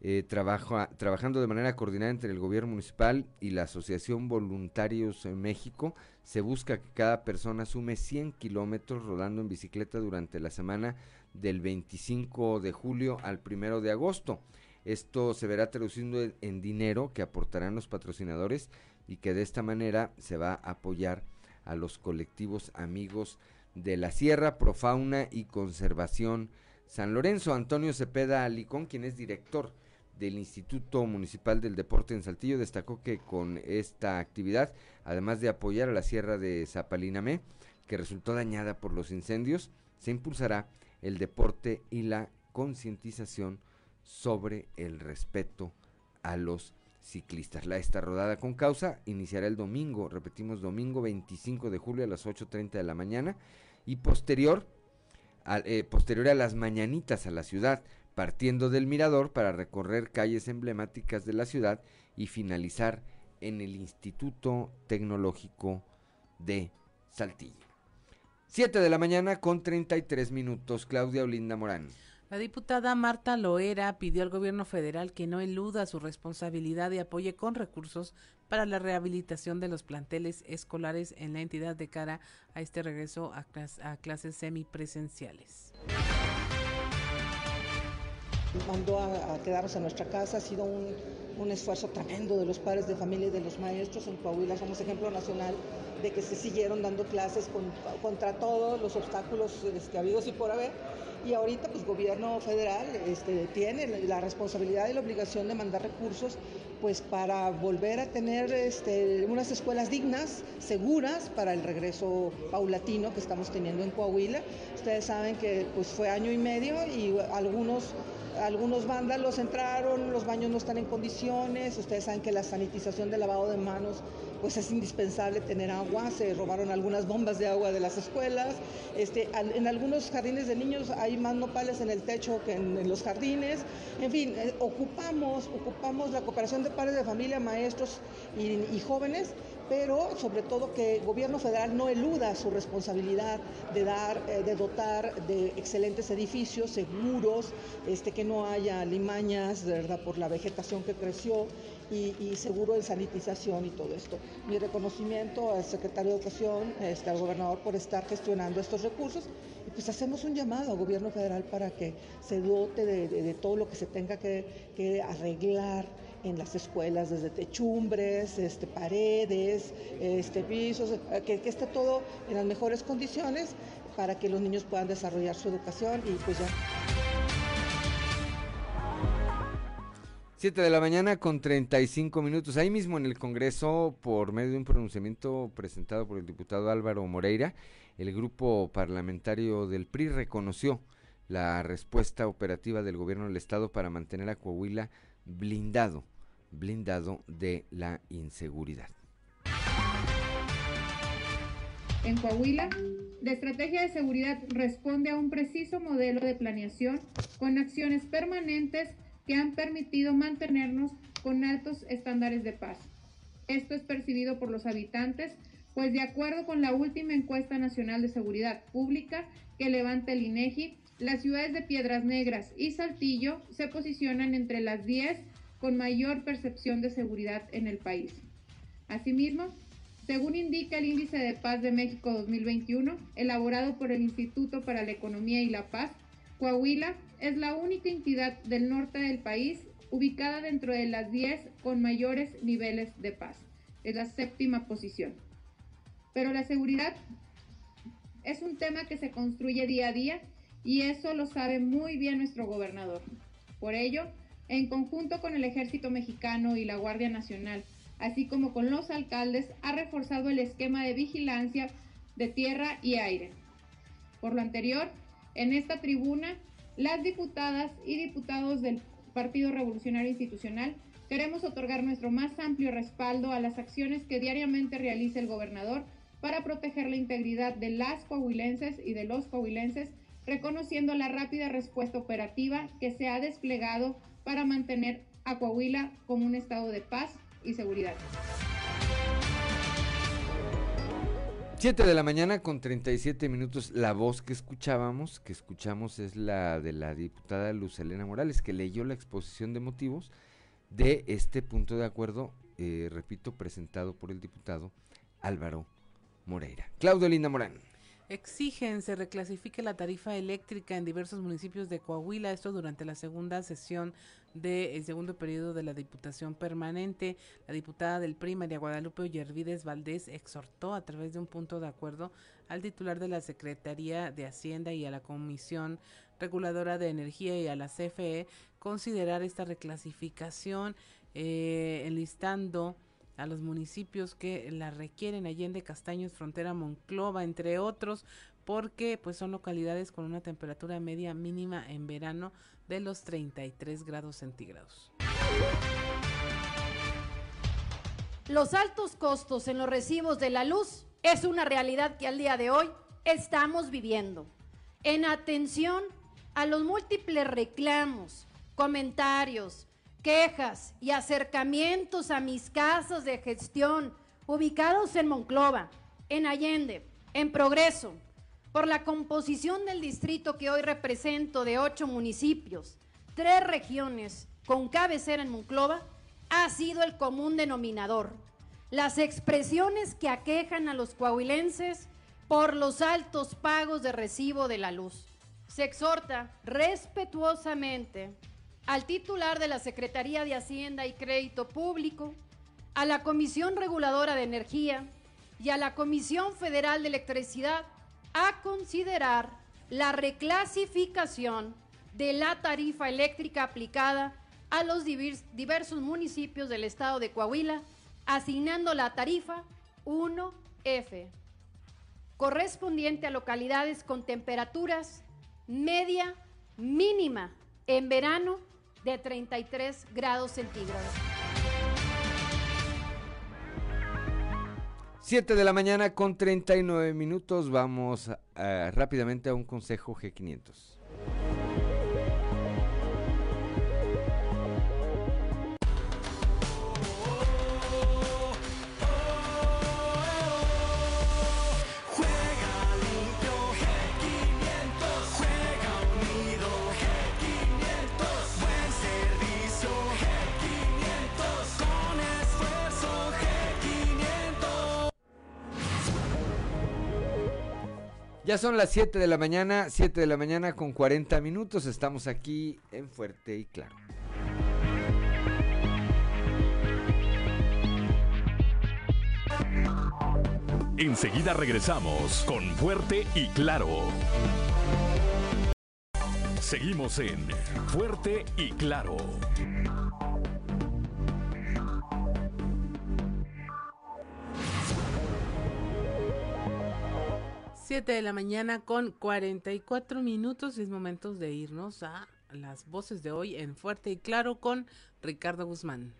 Eh, trabaja, trabajando de manera coordinada entre el gobierno municipal y la Asociación Voluntarios en México, se busca que cada persona sume 100 kilómetros rodando en bicicleta durante la semana del 25 de julio al 1 de agosto. Esto se verá traduciendo en, en dinero que aportarán los patrocinadores y que de esta manera se va a apoyar a los colectivos amigos de la Sierra, Profauna y Conservación San Lorenzo. Antonio Cepeda Alicón, quien es director del Instituto Municipal del Deporte en Saltillo destacó que con esta actividad, además de apoyar a la Sierra de Zapalinamé, que resultó dañada por los incendios, se impulsará el deporte y la concientización sobre el respeto a los ciclistas. La esta rodada con causa iniciará el domingo, repetimos domingo 25 de julio a las 8.30 de la mañana y posterior eh, posterior a las mañanitas a la ciudad partiendo del mirador para recorrer calles emblemáticas de la ciudad y finalizar en el Instituto Tecnológico de Saltillo. 7 de la mañana con 33 minutos. Claudia Olinda Morán. La diputada Marta Loera pidió al gobierno federal que no eluda su responsabilidad y apoye con recursos para la rehabilitación de los planteles escolares en la entidad de cara a este regreso a, clas a clases semipresenciales mandó a, quedarnos en nuestra casa. Ha sido un, esfuerzo tremendo de los padres de familia y de los maestros. En Coahuila somos ejemplo nacional de que se siguieron dando clases con, contra todos los obstáculos este, habidos y por haber. Y ahorita, pues, gobierno federal este, tiene la responsabilidad y la obligación de mandar recursos, pues, para volver a tener este, unas escuelas dignas, seguras, para el regreso paulatino que estamos teniendo en Coahuila. Ustedes saben que, pues, fue año y medio y algunos algunos vándalos entraron, los baños no están en condiciones, ustedes saben que la sanitización del lavado de manos pues es indispensable tener agua, se robaron algunas bombas de agua de las escuelas, este, en algunos jardines de niños hay más nopales en el techo que en, los jardines, en fin, eh, ocupamos, ocupamos la cooperación de padres de familia, maestros y jóvenes pero sobre todo que el gobierno federal no eluda su responsabilidad de dar, eh, de dotar de excelentes edificios seguros, este, que no haya limañas, ¿verdad? por la vegetación que creció y, seguro en sanitización y todo esto. Mi reconocimiento al secretario de Educación, este, al gobernador por estar gestionando estos recursos y pues hacemos un llamado al gobierno federal para que se dote de, todo lo que se tenga que arreglar en las escuelas, desde techumbres, este, paredes, este, pisos, eh, que, esté todo en las mejores condiciones para que los niños puedan desarrollar su educación y pues ya. 7 de la mañana con 35 minutos. Ahí mismo en el Congreso, por medio de un pronunciamiento presentado por el diputado Álvaro Moreira, el grupo parlamentario del PRI reconoció la respuesta operativa del gobierno del Estado para mantener a Coahuila blindado, blindado de la inseguridad. En Coahuila, la estrategia de seguridad responde a un preciso modelo de planeación con acciones permanentes que han permitido mantenernos con altos estándares de paz. Esto es percibido por los habitantes, pues de acuerdo con la última encuesta nacional de seguridad pública que levanta el INEGI, las ciudades de Piedras Negras y Saltillo se posicionan entre las 10 con mayor percepción de seguridad en el país. Asimismo, según indica el Índice de Paz de México 2021, elaborado por el Instituto para la Economía y la Paz, Coahuila es la única entidad del norte del país ubicada dentro de las 10 con mayores niveles de paz. Es la séptima posición. Pero la seguridad es un tema que se construye día a día y eso lo sabe muy bien nuestro gobernador. Por ello, en conjunto con el Ejército Mexicano y la Guardia Nacional, así como con los alcaldes, ha reforzado el esquema de vigilancia de tierra y aire. Por lo anterior, en esta tribuna, las diputadas y diputados del Partido Revolucionario Institucional queremos otorgar nuestro más amplio respaldo a las acciones que diariamente realiza el gobernador para proteger la integridad de las coahuilenses y de los coahuilenses reconociendo la rápida respuesta operativa que se ha desplegado para mantener a Coahuila como un estado de paz y seguridad. 7 de la mañana con 37 minutos. La voz que escuchábamos, que escuchamos es la de la diputada Luz Elena Morales, que leyó la exposición de motivos de este punto de acuerdo, eh, repito, presentado por el diputado Álvaro Moreira. Claudio Linda Morán exigen se reclasifique la tarifa eléctrica en diversos municipios de Coahuila, esto durante la segunda sesión del segundo periodo de la Diputación Permanente. La diputada del PRI, María Guadalupe Ollervides Valdés, exhortó a través de un punto de acuerdo al titular de la Secretaría de Hacienda y a la Comisión Reguladora de Energía y a la CFE considerar esta reclasificación, eh, enlistando a los municipios que la requieren, Allende, Castaños, Frontera, Monclova, entre otros, porque pues son localidades con una temperatura media mínima en verano de los 33 grados centígrados. Los altos costos en los recibos de la luz es una realidad que al día de hoy estamos viviendo. En atención a los múltiples reclamos, comentarios, quejas y acercamientos a mis casos de gestión ubicados en Monclova, en Allende, en Progreso, por la composición del distrito que hoy represento de ocho municipios, tres regiones con cabecera en Monclova, ha sido el común denominador. Las expresiones que aquejan a los coahuilenses por los altos pagos de recibo de la luz. Se exhorta respetuosamente al titular de la Secretaría de Hacienda y Crédito Público, a la Comisión Reguladora de Energía y a la Comisión Federal de Electricidad a considerar la reclasificación de la tarifa eléctrica aplicada a los diversos municipios del estado de Coahuila, asignando la tarifa 1F, correspondiente a localidades con temperaturas media mínima en verano de 33 grados centígrados. 7 de la mañana con 39 minutos. Vamos uh, rápidamente a un consejo G500. Ya son las 7 de la mañana, 7 de la mañana con 40 minutos. Estamos aquí en Fuerte y Claro. Enseguida regresamos con Fuerte y Claro. Seguimos en Fuerte y Claro. 7 de la mañana con 44 minutos y es momento de irnos a las voces de hoy en Fuerte y Claro con Ricardo Guzmán.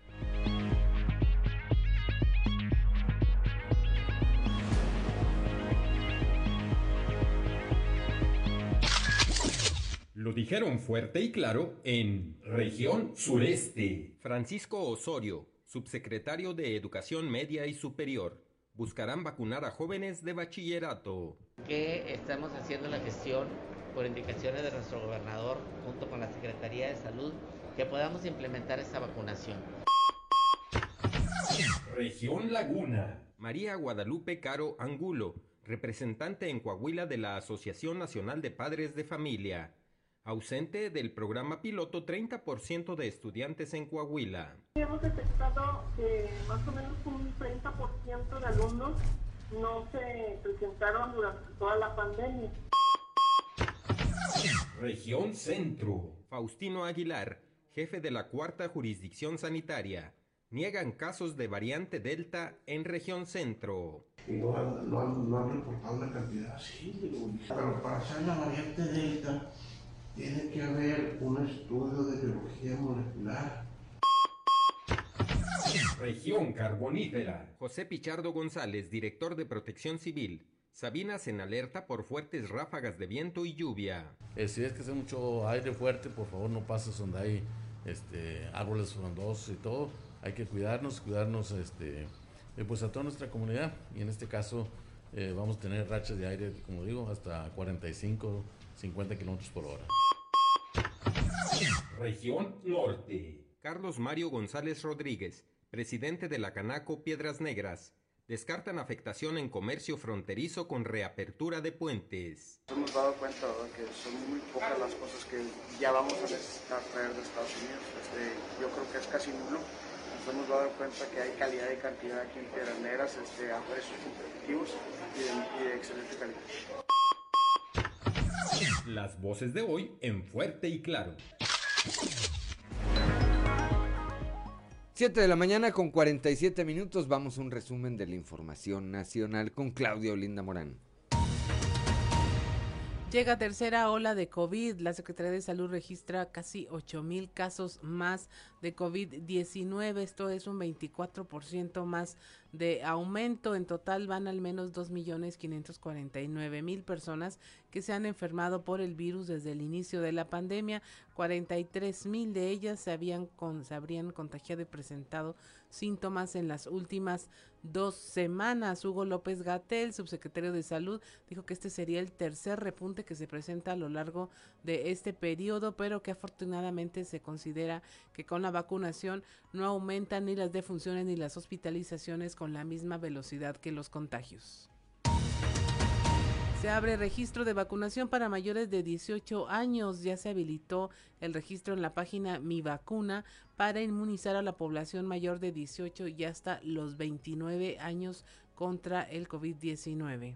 Lo dijeron fuerte y claro en región sureste. Francisco Osorio, subsecretario de Educación Media y Superior buscarán vacunar a jóvenes de bachillerato. Que estamos haciendo la gestión por indicaciones de nuestro gobernador junto con la Secretaría de Salud que podamos implementar esta vacunación. Región Laguna. María Guadalupe Caro Angulo, representante en Coahuila de la Asociación Nacional de Padres de Familia, ausente del programa piloto 30% de estudiantes en Coahuila. Hemos detectado que más o menos un 30% de alumnos no se presentaron durante toda la pandemia. Región Centro. Faustino Aguilar, jefe de la cuarta jurisdicción sanitaria, niegan casos de variante Delta en región centro. Y no han, no han, no han reportado la cantidad, sí, pero para ser la variante Delta tiene que haber un estudio de biología molecular. Región carbonífera. José Pichardo González, director de Protección Civil. Sabinas en alerta por fuertes ráfagas de viento y lluvia. Eh, si es que hace mucho aire fuerte, por favor no pases donde hay este, árboles frondosos y todo. Hay que cuidarnos, cuidarnos este, eh, pues a toda nuestra comunidad. Y en este caso eh, vamos a tener rachas de aire, como digo, hasta 45, 50 kilómetros por hora. Región Norte. Carlos Mario González Rodríguez, presidente de la Canaco Piedras Negras, descartan afectación en comercio fronterizo con reapertura de puentes. Nos hemos dado cuenta que son muy pocas las cosas que ya vamos a necesitar traer de Estados Unidos. Este, yo creo que es casi nulo. Nos hemos dado cuenta que hay calidad y cantidad aquí en Piedras Negras este, a precios competitivos y de, y de excelente calidad. Las voces de hoy en Fuerte y Claro. 7 de la mañana con 47 minutos vamos a un resumen de la información nacional con Claudia Olinda Morán. Llega tercera ola de COVID. La Secretaría de Salud registra casi 8 mil casos más de COVID-19. Esto es un 24% más de aumento. En total van al menos 2.549.000 personas que se han enfermado por el virus desde el inicio de la pandemia. 43.000 de ellas se, habían con, se habrían contagiado y presentado síntomas en las últimas dos semanas. Hugo López Gatel, subsecretario de Salud, dijo que este sería el tercer repunte que se presenta a lo largo de este periodo, pero que afortunadamente se considera que con la vacunación no aumentan ni las defunciones ni las hospitalizaciones con la misma velocidad que los contagios. Se abre registro de vacunación para mayores de 18 años. Ya se habilitó el registro en la página Mi Vacuna para inmunizar a la población mayor de 18 y hasta los 29 años contra el COVID-19.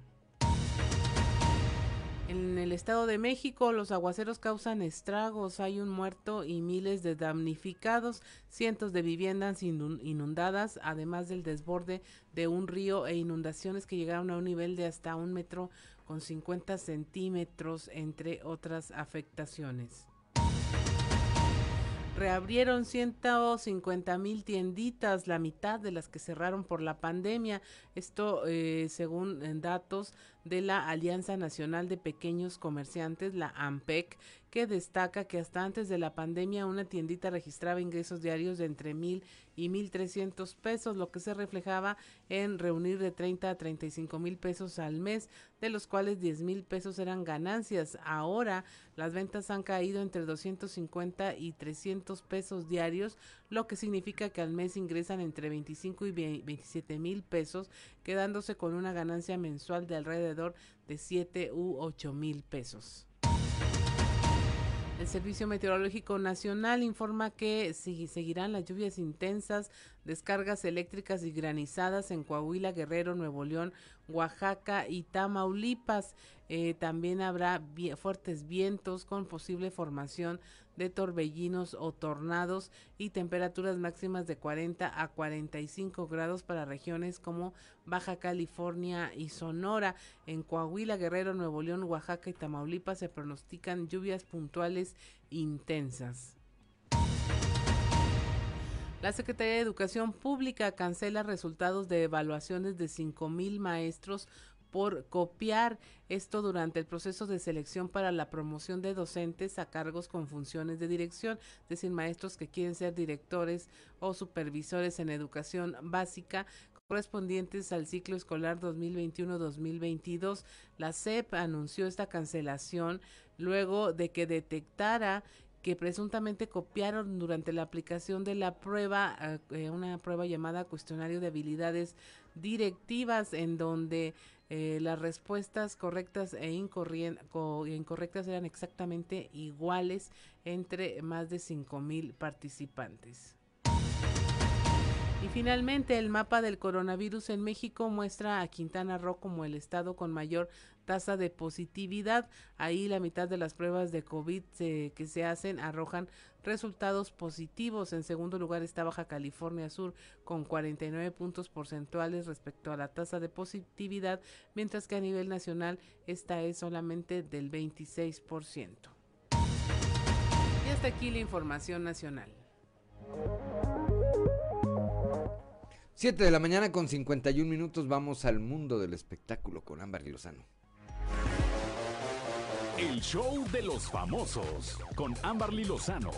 En el Estado de México los aguaceros causan estragos, hay un muerto y miles de damnificados, cientos de viviendas inundadas, además del desborde de un río e inundaciones que llegaron a un nivel de hasta un metro con 50 centímetros, entre otras afectaciones. reabrieron 150 mil tienditas, la mitad de las que cerraron por la pandemia. Esto eh, según eh, datos de la Alianza Nacional de Pequeños Comerciantes, la AMPEC, que destaca que hasta antes de la pandemia una tiendita registraba ingresos diarios de entre mil y mil trescientos pesos, lo que se reflejaba en reunir de 30 a 35 mil pesos al mes, de los cuales 10 mil pesos eran ganancias. Ahora las ventas han caído entre 250 y 300 pesos diarios, lo que significa que al mes ingresan entre 25 y 27 mil pesos, quedándose con una ganancia mensual de alrededor de 7 u 8 mil pesos. El Servicio Meteorológico Nacional informa que seguirán las lluvias intensas, descargas eléctricas y granizadas en Coahuila, Guerrero, Nuevo León, Oaxaca y Tamaulipas. Eh, también habrá fuertes vientos con posible formación de torbellinos o tornados y temperaturas máximas de 40 a 45 grados para regiones como Baja California y Sonora. En Coahuila, Guerrero, Nuevo León, Oaxaca y Tamaulipas se pronostican lluvias puntuales intensas. La Secretaría de Educación Pública cancela resultados de evaluaciones de 5 mil maestros por copiar esto durante el proceso de selección para la promoción de docentes a cargos con funciones de dirección, es decir, maestros que quieren ser directores o supervisores en educación básica correspondientes al ciclo escolar 2021-2022. La SEP anunció esta cancelación luego de que detectara que presuntamente copiaron durante la aplicación de la prueba, eh, una prueba llamada cuestionario de habilidades directivas, en donde eh, las respuestas correctas e incorrectas eran exactamente iguales entre más de 5.000 participantes. Y finalmente, el mapa del coronavirus en México muestra a Quintana Roo como el estado con mayor tasa de positividad. Ahí la mitad de las pruebas de COVID que se hacen arrojan resultados positivos. En segundo lugar está Baja California Sur con 49 puntos porcentuales respecto a la tasa de positividad, mientras que a nivel nacional esta es solamente del 26%. Y hasta aquí la información nacional. 7 de la mañana con 51 minutos vamos al mundo del espectáculo con Ámbar Lozano. El show de los famosos con Amberly Lozano.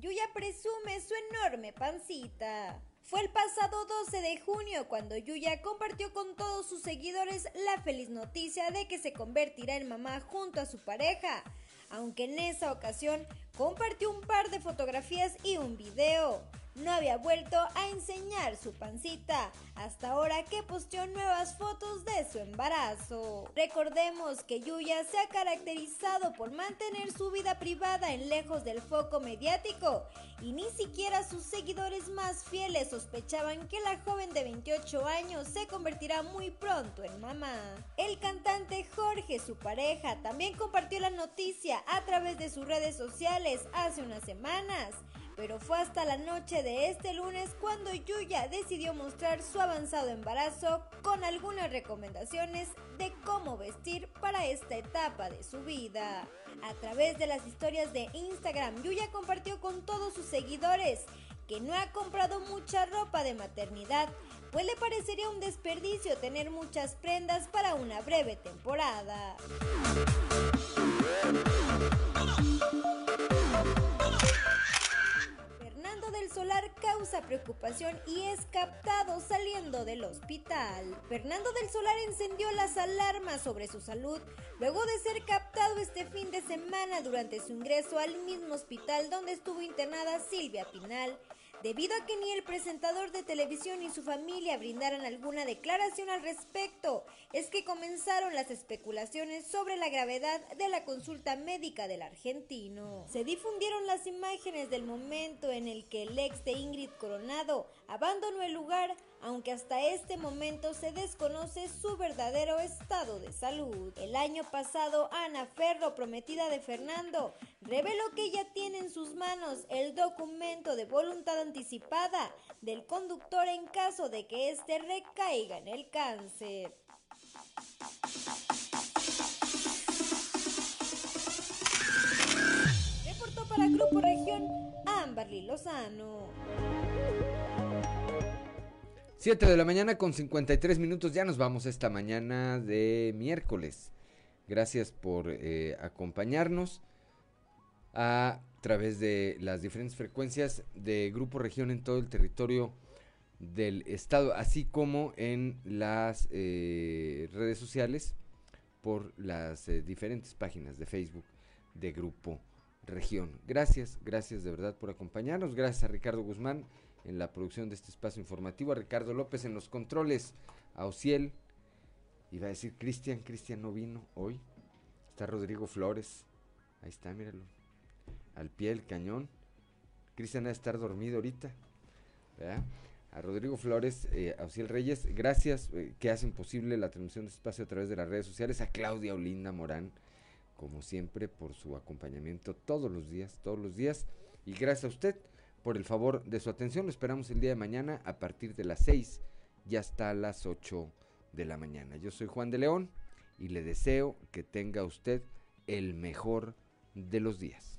Yuya presume su enorme pancita. Fue el pasado 12 de junio cuando Yuya compartió con todos sus seguidores la feliz noticia de que se convertirá en mamá junto a su pareja, aunque en esa ocasión compartió un par de fotografías y un video no había vuelto a enseñar su pancita, hasta ahora que posteó nuevas fotos de su embarazo. Recordemos que Yuya se ha caracterizado por mantener su vida privada en lejos del foco mediático y ni siquiera sus seguidores más fieles sospechaban que la joven de 28 años se convertirá muy pronto en mamá. El cantante Jorge, su pareja, también compartió la noticia a través de sus redes sociales hace unas semanas pero fue hasta la noche de este lunes cuando Yuya decidió mostrar su avanzado embarazo con algunas recomendaciones de cómo vestir para esta etapa de su vida. A través de las historias de Instagram, Yuya compartió con todos sus seguidores que no ha comprado mucha ropa de maternidad, pues le parecería un desperdicio tener muchas prendas para una breve temporada. Del Solar causa preocupación y es captado saliendo del hospital. Fernando del Solar encendió las alarmas sobre su salud luego de ser captado este fin de semana durante su ingreso al mismo hospital donde estuvo internada Silvia Pinal debido a que ni el presentador de televisión ni su familia brindaran alguna declaración al respecto, es que comenzaron las especulaciones sobre la gravedad de la consulta médica del argentino. Se difundieron las imágenes del momento en el que el ex de Ingrid Coronado abandonó el lugar aunque hasta este momento se desconoce su verdadero estado de salud. El año pasado, Ana Ferro, prometida de Fernando, reveló que ella tiene en sus manos el documento de voluntad anticipada del conductor en caso de que éste recaiga en el cáncer. Para Grupo Región, Amberly Lozano. 7 de la mañana con 53 minutos, ya nos vamos esta mañana de miércoles. Gracias por eh, acompañarnos a través de las diferentes frecuencias de Grupo Región en todo el territorio del estado, así como en las eh, redes sociales por las eh, diferentes páginas de Facebook de Grupo Región. Gracias, gracias de verdad por acompañarnos. Gracias a Ricardo Guzmán en la producción de este espacio informativo, a Ricardo López en los controles, a Ociel, iba a decir Cristian, Cristian no vino hoy, está Rodrigo Flores, ahí está, míralo, al pie del cañón, Cristian va a estar dormido ahorita, A Rodrigo Flores, eh, a Ociel Reyes, gracias eh, que hacen posible la transmisión de este espacio a través de las redes sociales, a Claudia Olinda Morán, como siempre, por su acompañamiento todos los días, todos los días, y gracias a usted por el favor de su atención. Lo esperamos el día de mañana a partir de las 6 y hasta las 8 de la mañana. Yo soy Juan de León y le deseo que tenga usted el mejor de los días.